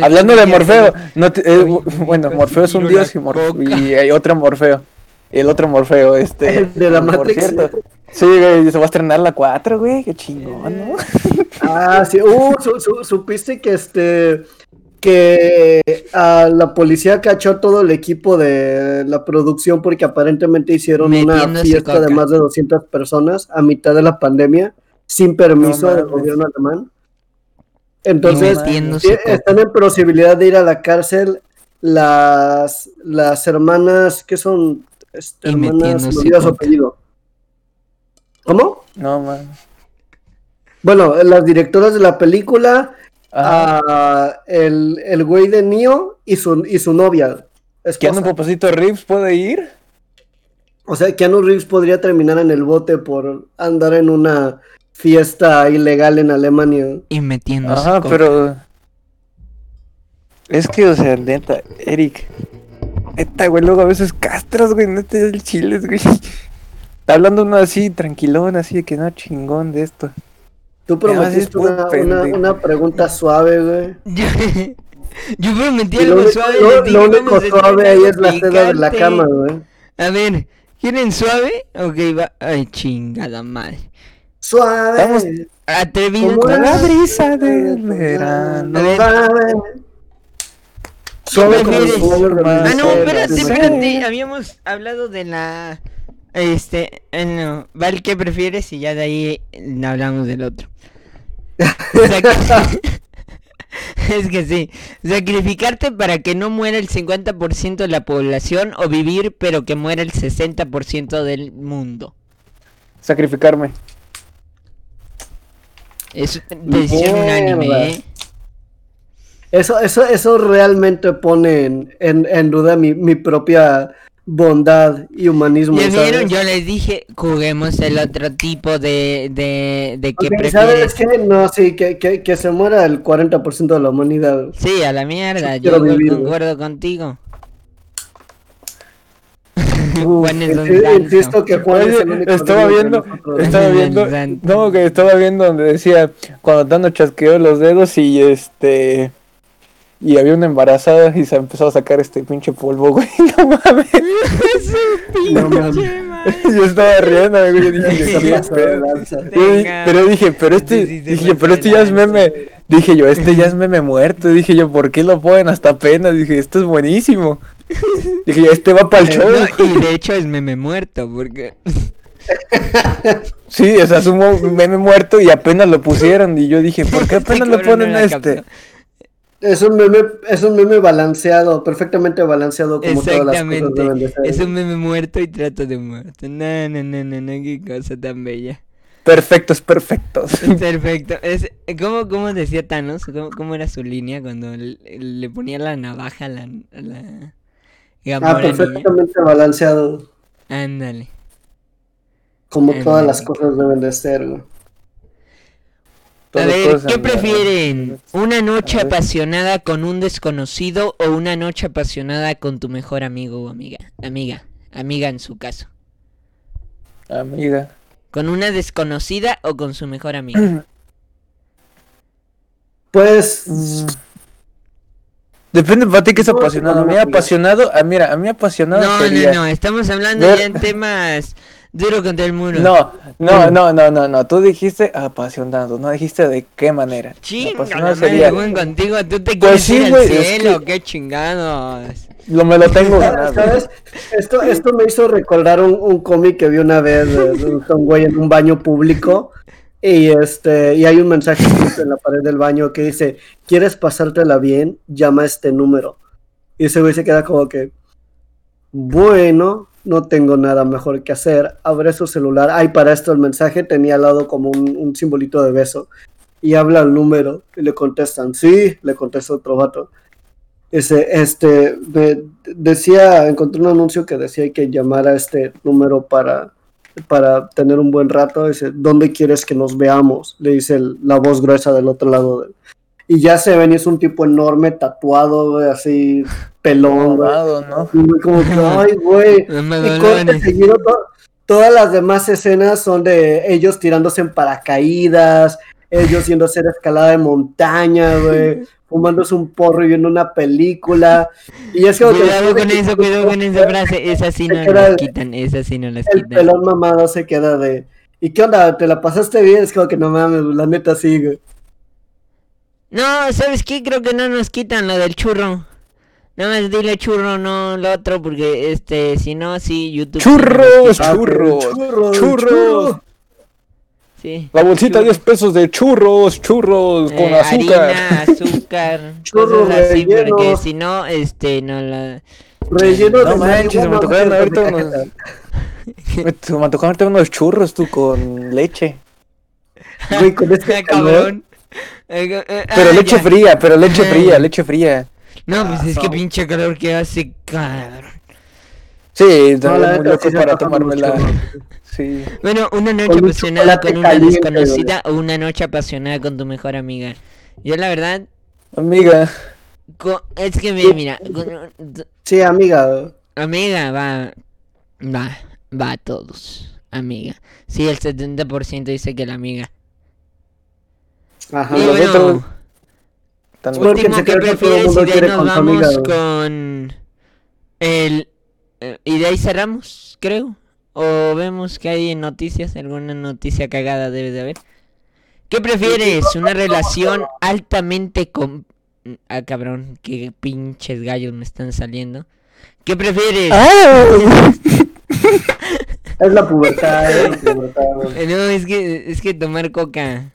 Hablando de Morfeo, no eh, bueno, Morfeo es un dios y, y hay otro Morfeo. El otro Morfeo, este. de la Matrix. Sí, güey, se va a estrenar la 4, güey, qué chingón, ¿no? Ah, sí. Uh, supiste que este que a la policía cachó todo el equipo de la producción porque aparentemente hicieron una fiesta de más de 200 personas a mitad de la pandemia sin permiso del gobierno alemán. Entonces, están en posibilidad de ir a la cárcel las, las hermanas, que son? Este, hermanas, apellido. ¿Cómo? No, man. Bueno, las directoras de la película a el, el güey de Neo y su, y su novia. ¿Keanu Popocito Reeves puede ir? O sea, Keanu Reeves podría terminar en el bote por andar en una fiesta ilegal en Alemania. Y metiéndose. Ajá, pero. Es que, o sea, neta, Eric. Neta, güey, luego a veces castras, güey, neta, el chile, güey. Está hablando uno así, tranquilón, así de que no, chingón de esto. Tú prometiste una, una, una, pregunta suave, güey. Yo prometí algo lo, suave. Lo, lo único suave ahí es la seda de la cama, güey. A ver, ¿Quieren suave? Ok, va. Ay, chingada madre. Suave. Vamos. Atrevido. Como la brisa del verano. Suave ¿Qué como de Ah, no, espérate, espérate. Habíamos hablado de la. Este. eh, no. Val, ¿qué prefieres? Y ya de ahí eh, hablamos del otro. Es que sí. Sacrificarte para que no muera el 50% de la población o vivir pero que muera el 60% del mundo. Sacrificarme. Es decisión Mierda. unánime, ¿eh? Eso, eso, eso realmente pone en, en, en duda mi, mi propia bondad y humanismo. ¿Ya ¿sabes? vieron? Yo les dije, juguemos el otro tipo de, de, de que Ok, ¿Sabes prefieres. qué? No, sí, que, que, que se muera el 40% de la humanidad. Sí, a la mierda, Sí, yo vivir, concuerdo contigo. Uf, Juan es un insi- santo. Insisto que Juan es el Oye, único estaba viendo, estaba viendo, no, que estaba viendo donde decía, cuando Tano chasqueó los dedos y este, y había una embarazada y se empezó a sacar este pinche polvo, güey, no mames, No pinche mames. yo estaba riendo, güey, yo dije, "¿Qué pasó de pedo?". lanza. Yo di- Venga. pero dije, pero este, Sí, sí, se dije, pero este ya es meme, dije yo, este ya es meme muerto, dije yo, ¿por qué lo ponen hasta apenas? Dije, esto es buenísimo, dije yo, este va para el show, No, y de hecho es meme muerto, porque... sí, o sea, es un meme muerto y apenas lo pusieron, y yo dije, ¿por qué apenas lo ponen este? Es un meme, es un meme balanceado, perfectamente balanceado como todas las cosas Exactamente. deben de ser. Es un meme muerto y trato de muerto. No, no, no, no, no, qué cosa tan bella. Perfectos, perfectos. Perfecto. Es, ¿cómo, ¿Cómo decía Thanos? ¿Cómo, cómo era su línea cuando le, le ponía la navaja a la, a la Ah, niña? perfectamente balanceado, Ándale. como Ándale. todas las cosas deben de ser. güey. A ver, ¿qué prefieren? ¿Una noche apasionada con un desconocido o una noche apasionada con tu mejor amigo o amiga? Amiga, amiga en su caso. Amiga. ¿Con una desconocida o con su mejor amiga? Pues. Depende para ti que es apasionado. A mí apasionado, ah, mira, a mí apasionado No, sería... no, no, estamos hablando Ver- ya en temas duro contra el muro. No, no, no, no, no, no, tú dijiste apasionado, no dijiste de qué manera. Chinga, apasionado la madre, sería, buen contigo, tú te Pues quieres sí, ir al güey, es cielo, que- qué chingados. lo me lo tengo ganado. ¿sabes? Esto, esto me hizo recordar un, un cómic que vi una vez de, de un güey en un baño público y este y hay un mensaje escrito en la pared del baño que dice ¿Quieres pasártela bien? Llama a este número. Y ese güey se queda como que bueno, no tengo nada mejor que hacer. Abre su celular. Ay, para esto el mensaje tenía al lado como un, un simbolito de beso. Y habla el número y le contestan, sí, le contesta otro vato. Ese, este, de- decía, encontré un anuncio que decía que llamara este número para, para tener un buen rato. Dice, ¿dónde quieres que nos veamos? Le dice la voz gruesa del otro lado. de- y ya se ven, y es un tipo enorme, tatuado, güey, así, pelón, güey. Mamado, ¿no? Y como que, ay, güey. Y corte seguido, to- todas las demás escenas son de ellos tirándose en paracaídas, ellos yendo a hacer escalada de montaña, güey, fumándose un porro y viendo una película. Y es como que Cuidado con eso, cuidado con esa frase. Esas sí no el- quitan, esas sí no las el quitan. pelón mamado se queda de. ¿Y qué onda? ¿Te la pasaste bien? Es como que no mames, la neta sí, güey. No, ¿sabes qué? Creo que no nos quitan lo del churro. Nada más dile churro, no lo otro, porque este, si no, sí, YouTube. ¡Churros! Churros, churros, churros. churros. Sí. La bolsita Churro. 10 pesos de churros, churros con Eh, azúcar. Harina, azúcar, Churro cosas así, porque relleno. si no, este, no la... Relleno No de manches, se me de ahorita unos- Me, me antojaron ahorita unos churros tú con leche. Güey, con este Ah, calor. cabrón. Eh, eh, Pero ah, leche ya. fría, pero leche fría, leche fría. No, pues es que pinche calor que hace, cabrón. Sí, No, la muy loco para tomármela. Sí. Bueno, una noche Con apasionada con una caliente, desconocida o una noche apasionada con tu mejor amiga. Yo la verdad, Amiga, es que me, mira, con- Sí, amiga. amiga va, va, va a todos, amiga. Sí, el 70% dice que la amiga. Ajá. Y los bueno, otros- tan- Porque en último que prefieres y de ahí nos vamos amiga, con el... eh, y de ahí cerramos, creo. o vemos que hay noticias, alguna noticia cagada debe de haber. ¿Qué prefieres? ¿Una relación altamente con... Ah, cabrón, qué pinches gallos me están saliendo. ¿Qué prefieres? Es la pubertad, es la pubertad. No, es que, es que tomar coca.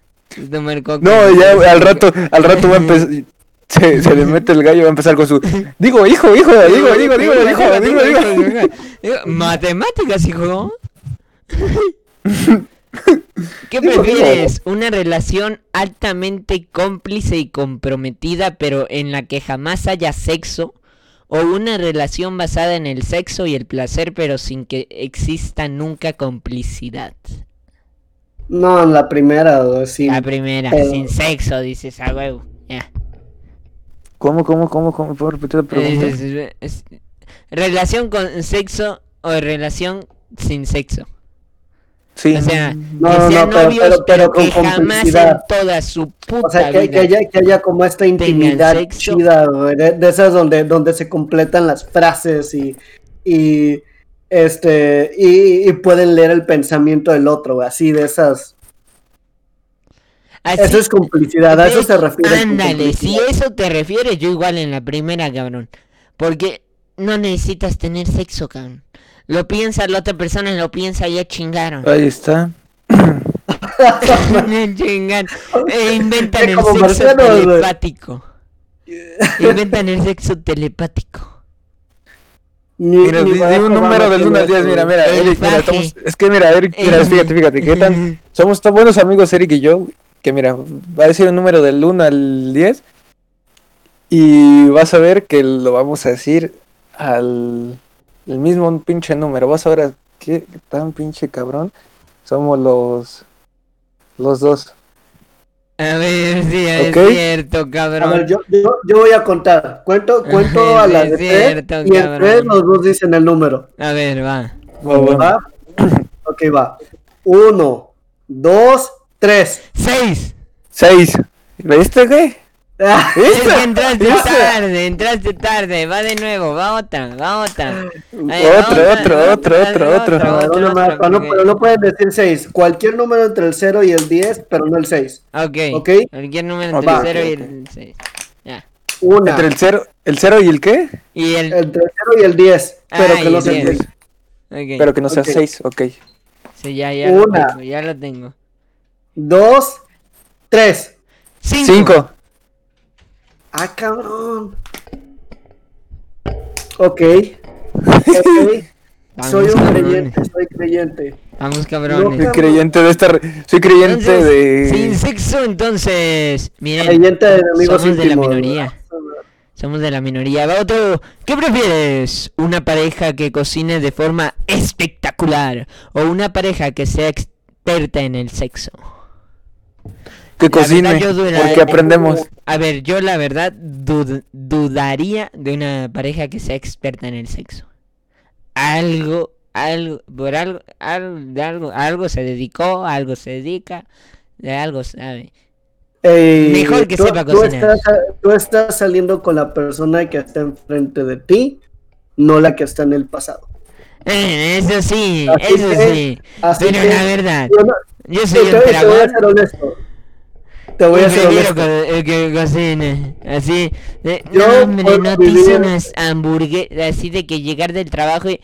No, ya al rato, al rato va a empezar... Se, se, le mete el gallo y va a empezar con su. Digo, hijo, hijo, digo, digo, digo, digo, digo, digo. Matemáticas, hijo. ¿Qué prefieres? ¿Una relación altamente cómplice y comprometida, pero en la que jamás haya sexo? ¿O una relación basada en el sexo y el placer, pero sin que exista nunca complicidad? No, la primera, sí. La primera, sin sexo, dices, a huevo. Ya. ¿Cómo, cómo, cómo, cómo? ¿Puedo repetir la pregunta? Es, es, es, relación con sexo o relación sin sexo. Sí. O sea, no, que sean no, pero, novios, pero, pero que con jamás en toda su puta O sea, que, vida. que haya, que haya como esta intimidad sexo. chida, güey, de, de esas donde, donde se completan las frases y, y este y, y pueden leer el pensamiento del otro, güey, así de esas. Así- Eso es complicidad, a eso se refiere. Ándale, si eso te refieres, yo igual en la primera, cabrón. Porque no necesitas tener sexo, cabrón. Lo piensa, la otra persona lo piensa y ya chingaron. Ahí está. Chingan. E inventan el sexo telepático. Inventan el sexo telepático. Ni- Mira, ni di, un número del tiene 1 al 10, eso, mira, mira, Eric, mira, estamos, es que mira, Eric, mira, El- fíjate, fíjate, qué tan, somos tan buenos amigos Eric y yo, que mira, va a decir un número del 1 al 10, y vas a ver que lo vamos a decir al el mismo pinche número, vas a ver a qué tan pinche cabrón somos los, los dos. A ver si es Ok. cierto, A cabrón. ver, yo, yo, yo voy a contar. Cuento, cuento a la Es de tres cierto, y en tres los dos dicen el número. A ver, va. Va, va. ¿Va? Ok, va. Uno, dos, tres. ¡Seis! Seis. ¿Viste, güey? Ah, Es que entraste ¿Viste? tarde, entraste tarde. Va de nuevo, va otra, va otra. Ahí, Otro, va otro, otra, otro, otro, otro. ver, otra, uno más, pero no, porque- pero no pueden decir seis. Cualquier número entre el 0 y el 10, pero no el 6. Ok. ¿Ok? Cualquier número Ok, entre el ok, 0 y ok. el 6. Ya. Una. Entre el cero, el cero y el qué? Y el. Entre el 0 y el 10, pero Ah, que y no el sea 10. 6. Ok. Pero que no sea Ok. seis, ok. Sí, ya, ya lo Una. tengo, ya lo tengo. Dos, tres. Cinco. Cinco. Ah, cabrón. Ok. Ok. Vamos, soy un cabrones. creyente, soy creyente. Vamos, Soy cabrones. creyente de esta. re- Soy creyente Entonces, sin de. sexo, entonces. Miren, Creyente de amigos somos de la minoría. Somos de la minoría. Va otro. ¿Qué prefieres? ¿Una pareja que cocine de forma espectacular? ¿O una pareja que sea experta en el sexo? Que cocine. verdad, Porque aprendemos. A ver, yo la verdad dud- dudaría de una pareja que sea experta en el sexo. Algo, algo, por algo, algo, de algo, se dedicó, algo se dedica, de algo sabe. Ey, Mejor que tú, sepa tú cocinar. estás, tú estás saliendo con la persona que está enfrente de ti, no la que está en el pasado. Eh, eso sí, Así eso que- sí. así Pero que- la verdad, Yo, no- yo soy te- un te voy a dragón. ser honesto. Te voy a ser honesto. eh, que cocine. Así, de, Yo no, hombre, no te hice unas hamburguesas, así de que llegar del trabajo y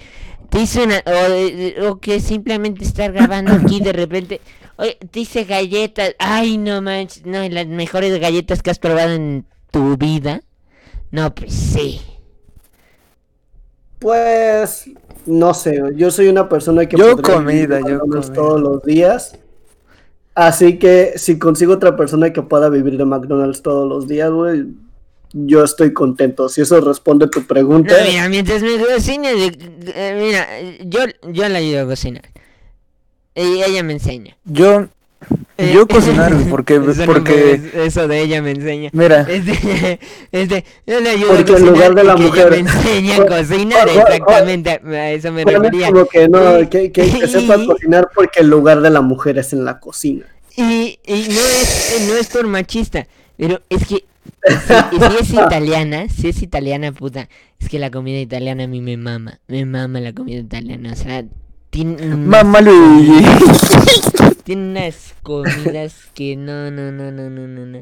te hice una, o, de- de- o que simplemente estar grabando aquí de repente, oye, te hice galletas, ay, no manches, no, las mejores galletas que has probado en tu vida. No, pues sí. Pues, no sé, yo soy una persona que Yo comida, yo comida. todos los días. Así que si consigo otra persona que pueda vivir de McDonald's todos los días, güey, yo estoy contento. Si eso responde a tu pregunta, No, mira, mientras me cocine, eh, mira, yo, yo la ayudo a cocinar. Y ella me enseña. Yo. Eh, Yo cocinar, porque. Eso no Porque. fue- eso de ella me enseña. Mira. Yo le ayudo Porque a en cocinar lugar de la mujer- me enseña a cocinar, exactamente, a eso me refería. como que no, que, que, que sepas cocinar porque el lugar de la mujer es en la cocina. Y, y no es no es por machista, pero es que si, si es italiana, si es italiana, puta, es que la comida italiana a mí me mama, me mama la comida italiana, o sea, Tiene Mamá Luigi. Tiene unas comidas que no, no, no, no, no, no. no.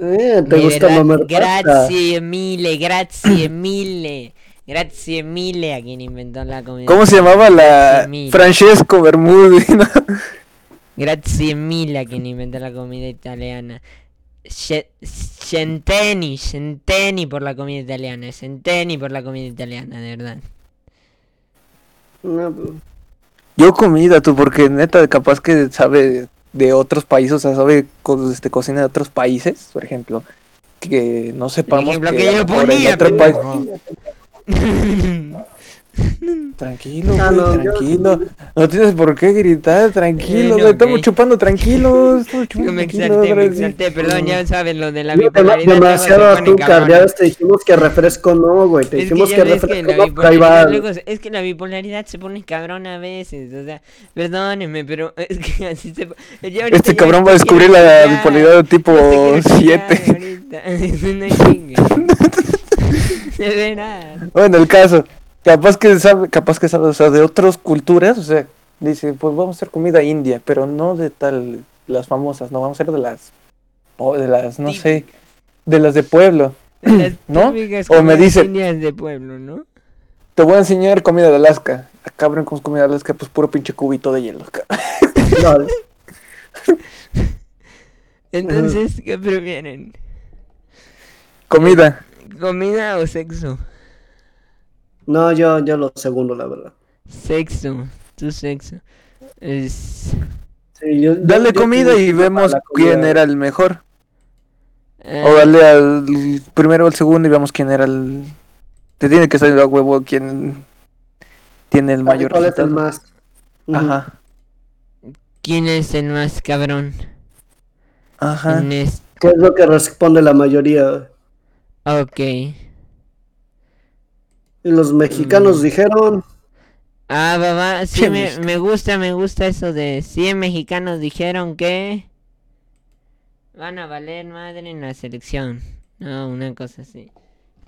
Eh, ¿Te De gusta verdad, mamar? Grazie mille, grazie mille. Grazie mille a quien inventó la comida. ¿Cómo se llamaba la. Francesco Bermudi? ¿no? Grazie mille a quien inventó la comida italiana. Ce- Centeni, centeni por la comida italiana. Centeni por la comida italiana, de verdad. No, pues, Yo comida, tú, porque neta, capaz que sabe de otros países, o sea, sabe co- este, cocina de otros países, por ejemplo, que no sepamos ejemplo que, que yo por el ponía, otro país-. Tranquilo, Ah, güey, no, yo- tranquilo. No tienes por qué gritar, tranquilo, güey. Estamos chupando tranquilos. estamos chupando me exalté, me exalté, perdón, ya saben lo de la bipolaridad. demasiado azúcar, ya te dijimos que refresco no, güey. Te Es que dijimos que, que refresco la no, pero ahí va. bipolaridad luego se- es que la bipolaridad se pone cabrón a veces, o sea, perdónenme, pero es que así se... Este cabrón va a descubrir la bipolaridad tipo quiero chillar 7. ahorita, no chingues. De veras. Bueno, el caso. Capaz que sabe, capaz que sabe, o sea, de otras culturas, o sea, dice, pues vamos a hacer comida india, pero no de tal, las famosas, no, vamos a hacer de las, o de las, no sé, de las de pueblo. Las ¿No? O me dice- de pueblo, ¿no? Te voy a enseñar comida de Alaska. Ah, cabrón, ¿cómo es comida de Alaska? Pues puro pinche cubito de hielo. Entonces, ¿qué prefieren? Comida. ¿Comida o sexo? No, yo, yo lo segundo, la verdad. Sexo, tu sexo. Es... Sí, yo- yo- Dale yo comida y vemos comida. quién era el mejor. eh, O dale al primero o al segundo y vemos quién era el... Te tiene que salir a huevo quién tiene el mayor ¿Cuál es el más? Ajá. ¿Quién es el más cabrón? Ajá. En es- ¿Qué es lo que responde la mayoría? Ok. Y los mexicanos Mm. dijeron, Ah, babá, sí, me, gusta, me gusta eso de 100 mexicanos dijeron que van a valer madre en la selección. No, una cosa así.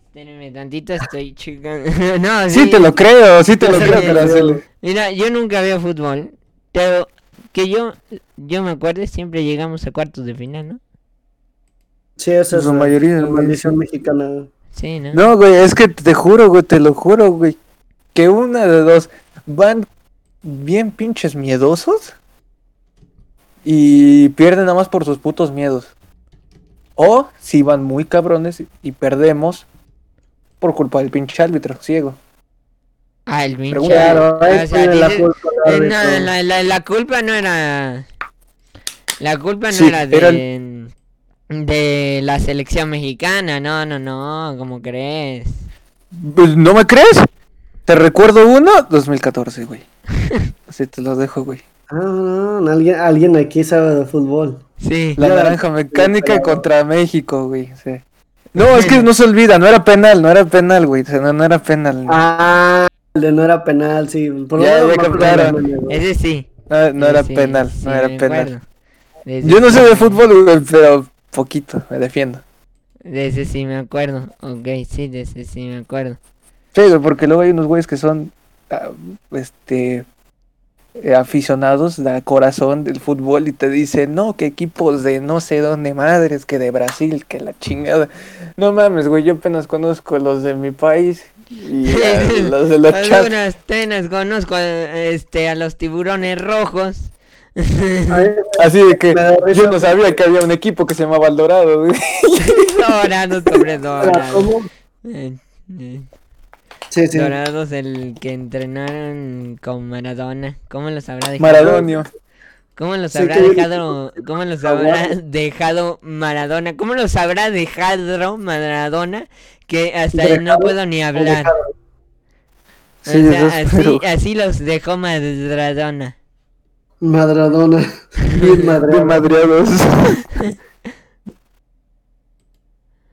Espérenme tantito, estoy chicando. no, Sí te lo creo, sí te lo creo que la sele- Mira, yo nunca veo fútbol, pero que yo, yo me acuerdo, siempre llegamos a cuartos de final, ¿no? sí, esa es La la, mayoría, la güey, maldición sí. mexicana. Sí, ¿no? No, güey, es que te juro, güey, te lo juro, güey. Que una de dos van bien pinches miedosos y pierden nada más por sus putos miedos. O si van muy cabrones y perdemos por culpa del pinche árbitro ciego. Ah, el pinche. Pregunta- Claro, ahí o sea, la culpa eh, no, la, la, la culpa no era. La culpa no Sí, era de. eran- De la selección mexicana, no, no, no, ¿cómo crees? Pues, ¿No me crees? Te recuerdo uno, 2014, güey. Así te lo dejo, güey. Ah, no, no, alguien, alguien aquí sabe de fútbol. Sí. La naranja mecánica pero- contra México, güey. sí. No, es que no se olvida, no era penal, no era penal, güey. o sea, No, no era penal. Ah, el de no era penal, sí. Por lo Ya, menos ya captaron. Ese sí. No, no ese era sí, penal, sí, no era penal. acuerdo. De ese Yo no sé de fútbol, güey, pero poquito, me defiendo. De ese sí me acuerdo. Ok, sí, de ese sí me acuerdo. Sí, güey, porque luego hay unos güeyes que son, ah, este, eh, aficionados de corazón del fútbol y te dicen, no, que equipos de no sé dónde madres, que de Brasil, que la chingada. No mames, güey, yo apenas conozco los de mi país y los de los. Algunas tenas conozco este, a los tiburones rojos. Así de que yo no sabía que había un equipo que se llamaba El Dorado. Dorados sobre dorados. Eh, eh, Sí, sí. Dorados, el que entrenaron con Maradona. ¿Cómo los habrá dejado? Maradonio. ¿Cómo los Sí, habrá que- dejado? ¿Cómo los habrá dejado Maradona? ¿Cómo los habrá dejado Maradona? Que hasta no Dejado puedo ni hablar. O Sí, sea, así, así los dejó Maradona. Madradona. Bien madreados.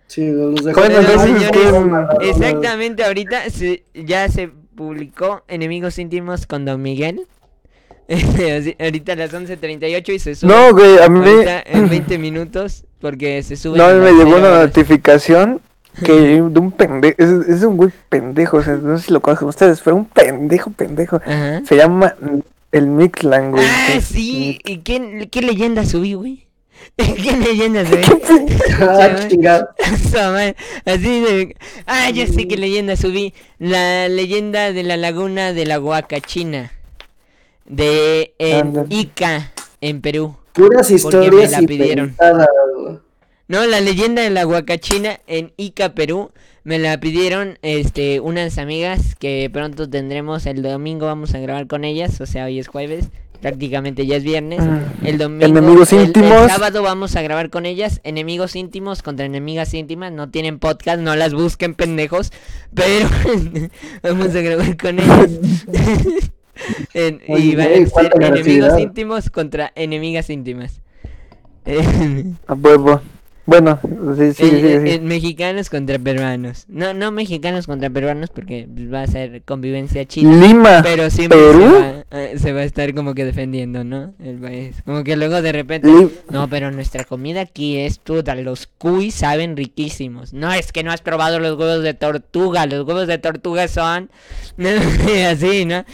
Sí, los dejó Bueno, señores, ¿qué- Exactamente, ahorita se- ya se publicó Enemigos Íntimos con Don Miguel. Ahorita a las 11.38 y se sube No, güey, a mí ahorita en 20 minutos porque se sube. No, a mí en me llegó cero una horas. notificación que de un pendejo, es, un güey pendejo, o sea, no sé si lo conocen ustedes, pero un pendejo, pendejo. Se llama el Mixlan, güey. Ah, sí, ¿y qué, qué leyenda subí, güey? ¿Qué leyenda subí? ah, Así de... Ah, ya sé qué leyenda subí. La leyenda de la laguna de la Huacachina. De Ica, en Perú. Puras historias me la pidieron. No, la leyenda de la Huacachina en Ica, Perú, me la pidieron este unas amigas que pronto tendremos el domingo vamos a grabar con ellas, o sea, hoy es jueves, prácticamente ya es viernes. Mm. El domingo enemigos íntimos. El, sábado vamos a grabar con ellas, enemigos íntimos contra enemigas íntimas, no tienen podcast, no las busquen pendejos, pero vamos a grabar con ellas. y van a ser enemigos íntimos contra enemigas íntimas. a huevo. Bueno, sí, sí, sí, Mexicanos contra peruanos. No, no mexicanos contra peruanos porque va a ser convivencia china. Lima. Pero siempre eh, Se, va, a estar como que defendiendo, ¿no? El país. Como que luego de repente. No, pero nuestra comida aquí es toda. Los cuy saben riquísimos. No, es que no has probado los huevos de tortuga. Los huevos de tortuga son. Así, ¿no?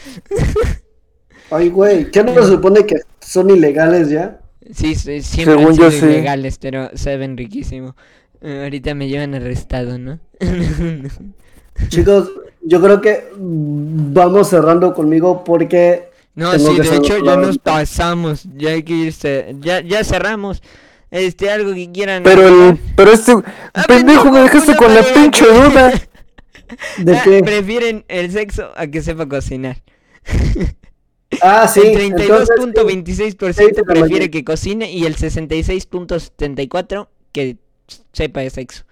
Ay, güey, ¿qué no se supone que son ilegales ya? Sí, siempre han sido ilegales, pero saben riquísimo. Eh, ahorita me llevan arrestado, ¿no? Chicos, yo creo que vamos cerrando conmigo porque... No, sí, de hecho ya nos pasamos, ya hay que irse, ya, ya cerramos. Este, algo que quieran. Pero el, pero este ah, pendejo me dejaste con la pinche duda. ¿De ah, qué? Prefieren el sexo a que sepa cocinar. Ah, sí. El 32.26% prefiere que cocine y el 66.74% que sepa de sexo.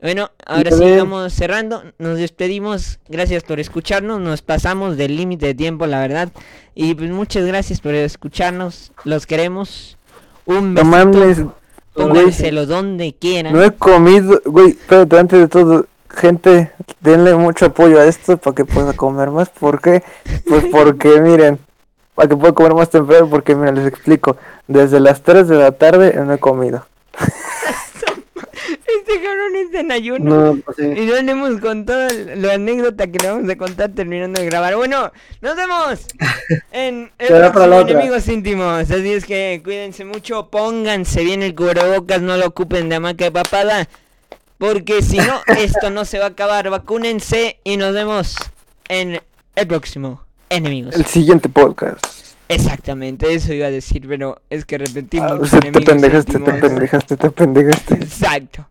Bueno, ahora sí vamos cerrando. Nos despedimos. Gracias por escucharnos. Nos pasamos del límite de tiempo, la verdad. Y pues muchas gracias por escucharnos. Los queremos. Un besito. Pónganselo donde quieran. No he comido, güey, pero antes de todo, gente, denle mucho apoyo a esto para que pueda comer más. ¿Por qué? Pues porque, miren, para que pueda comer más temprano, porque, miren, les explico. Desde las 3 de la tarde no he comido. este cabrón está en ayuno. Pues y no le hemos contado la anécdota que le vamos a contar terminando de grabar. Bueno, nos vemos en el Enemigos Íntimos. Así es que cuídense mucho, pónganse bien el cubrebocas, no lo ocupen de hamaca de papada. Porque si no, esto no se va a acabar. Vacúnense y nos vemos en el próximo Enemigos. El siguiente podcast. Exactamente, eso iba a decir, pero es que repetimos. Ah, te pendejaste, te pendejaste, te pendejaste. Exacto.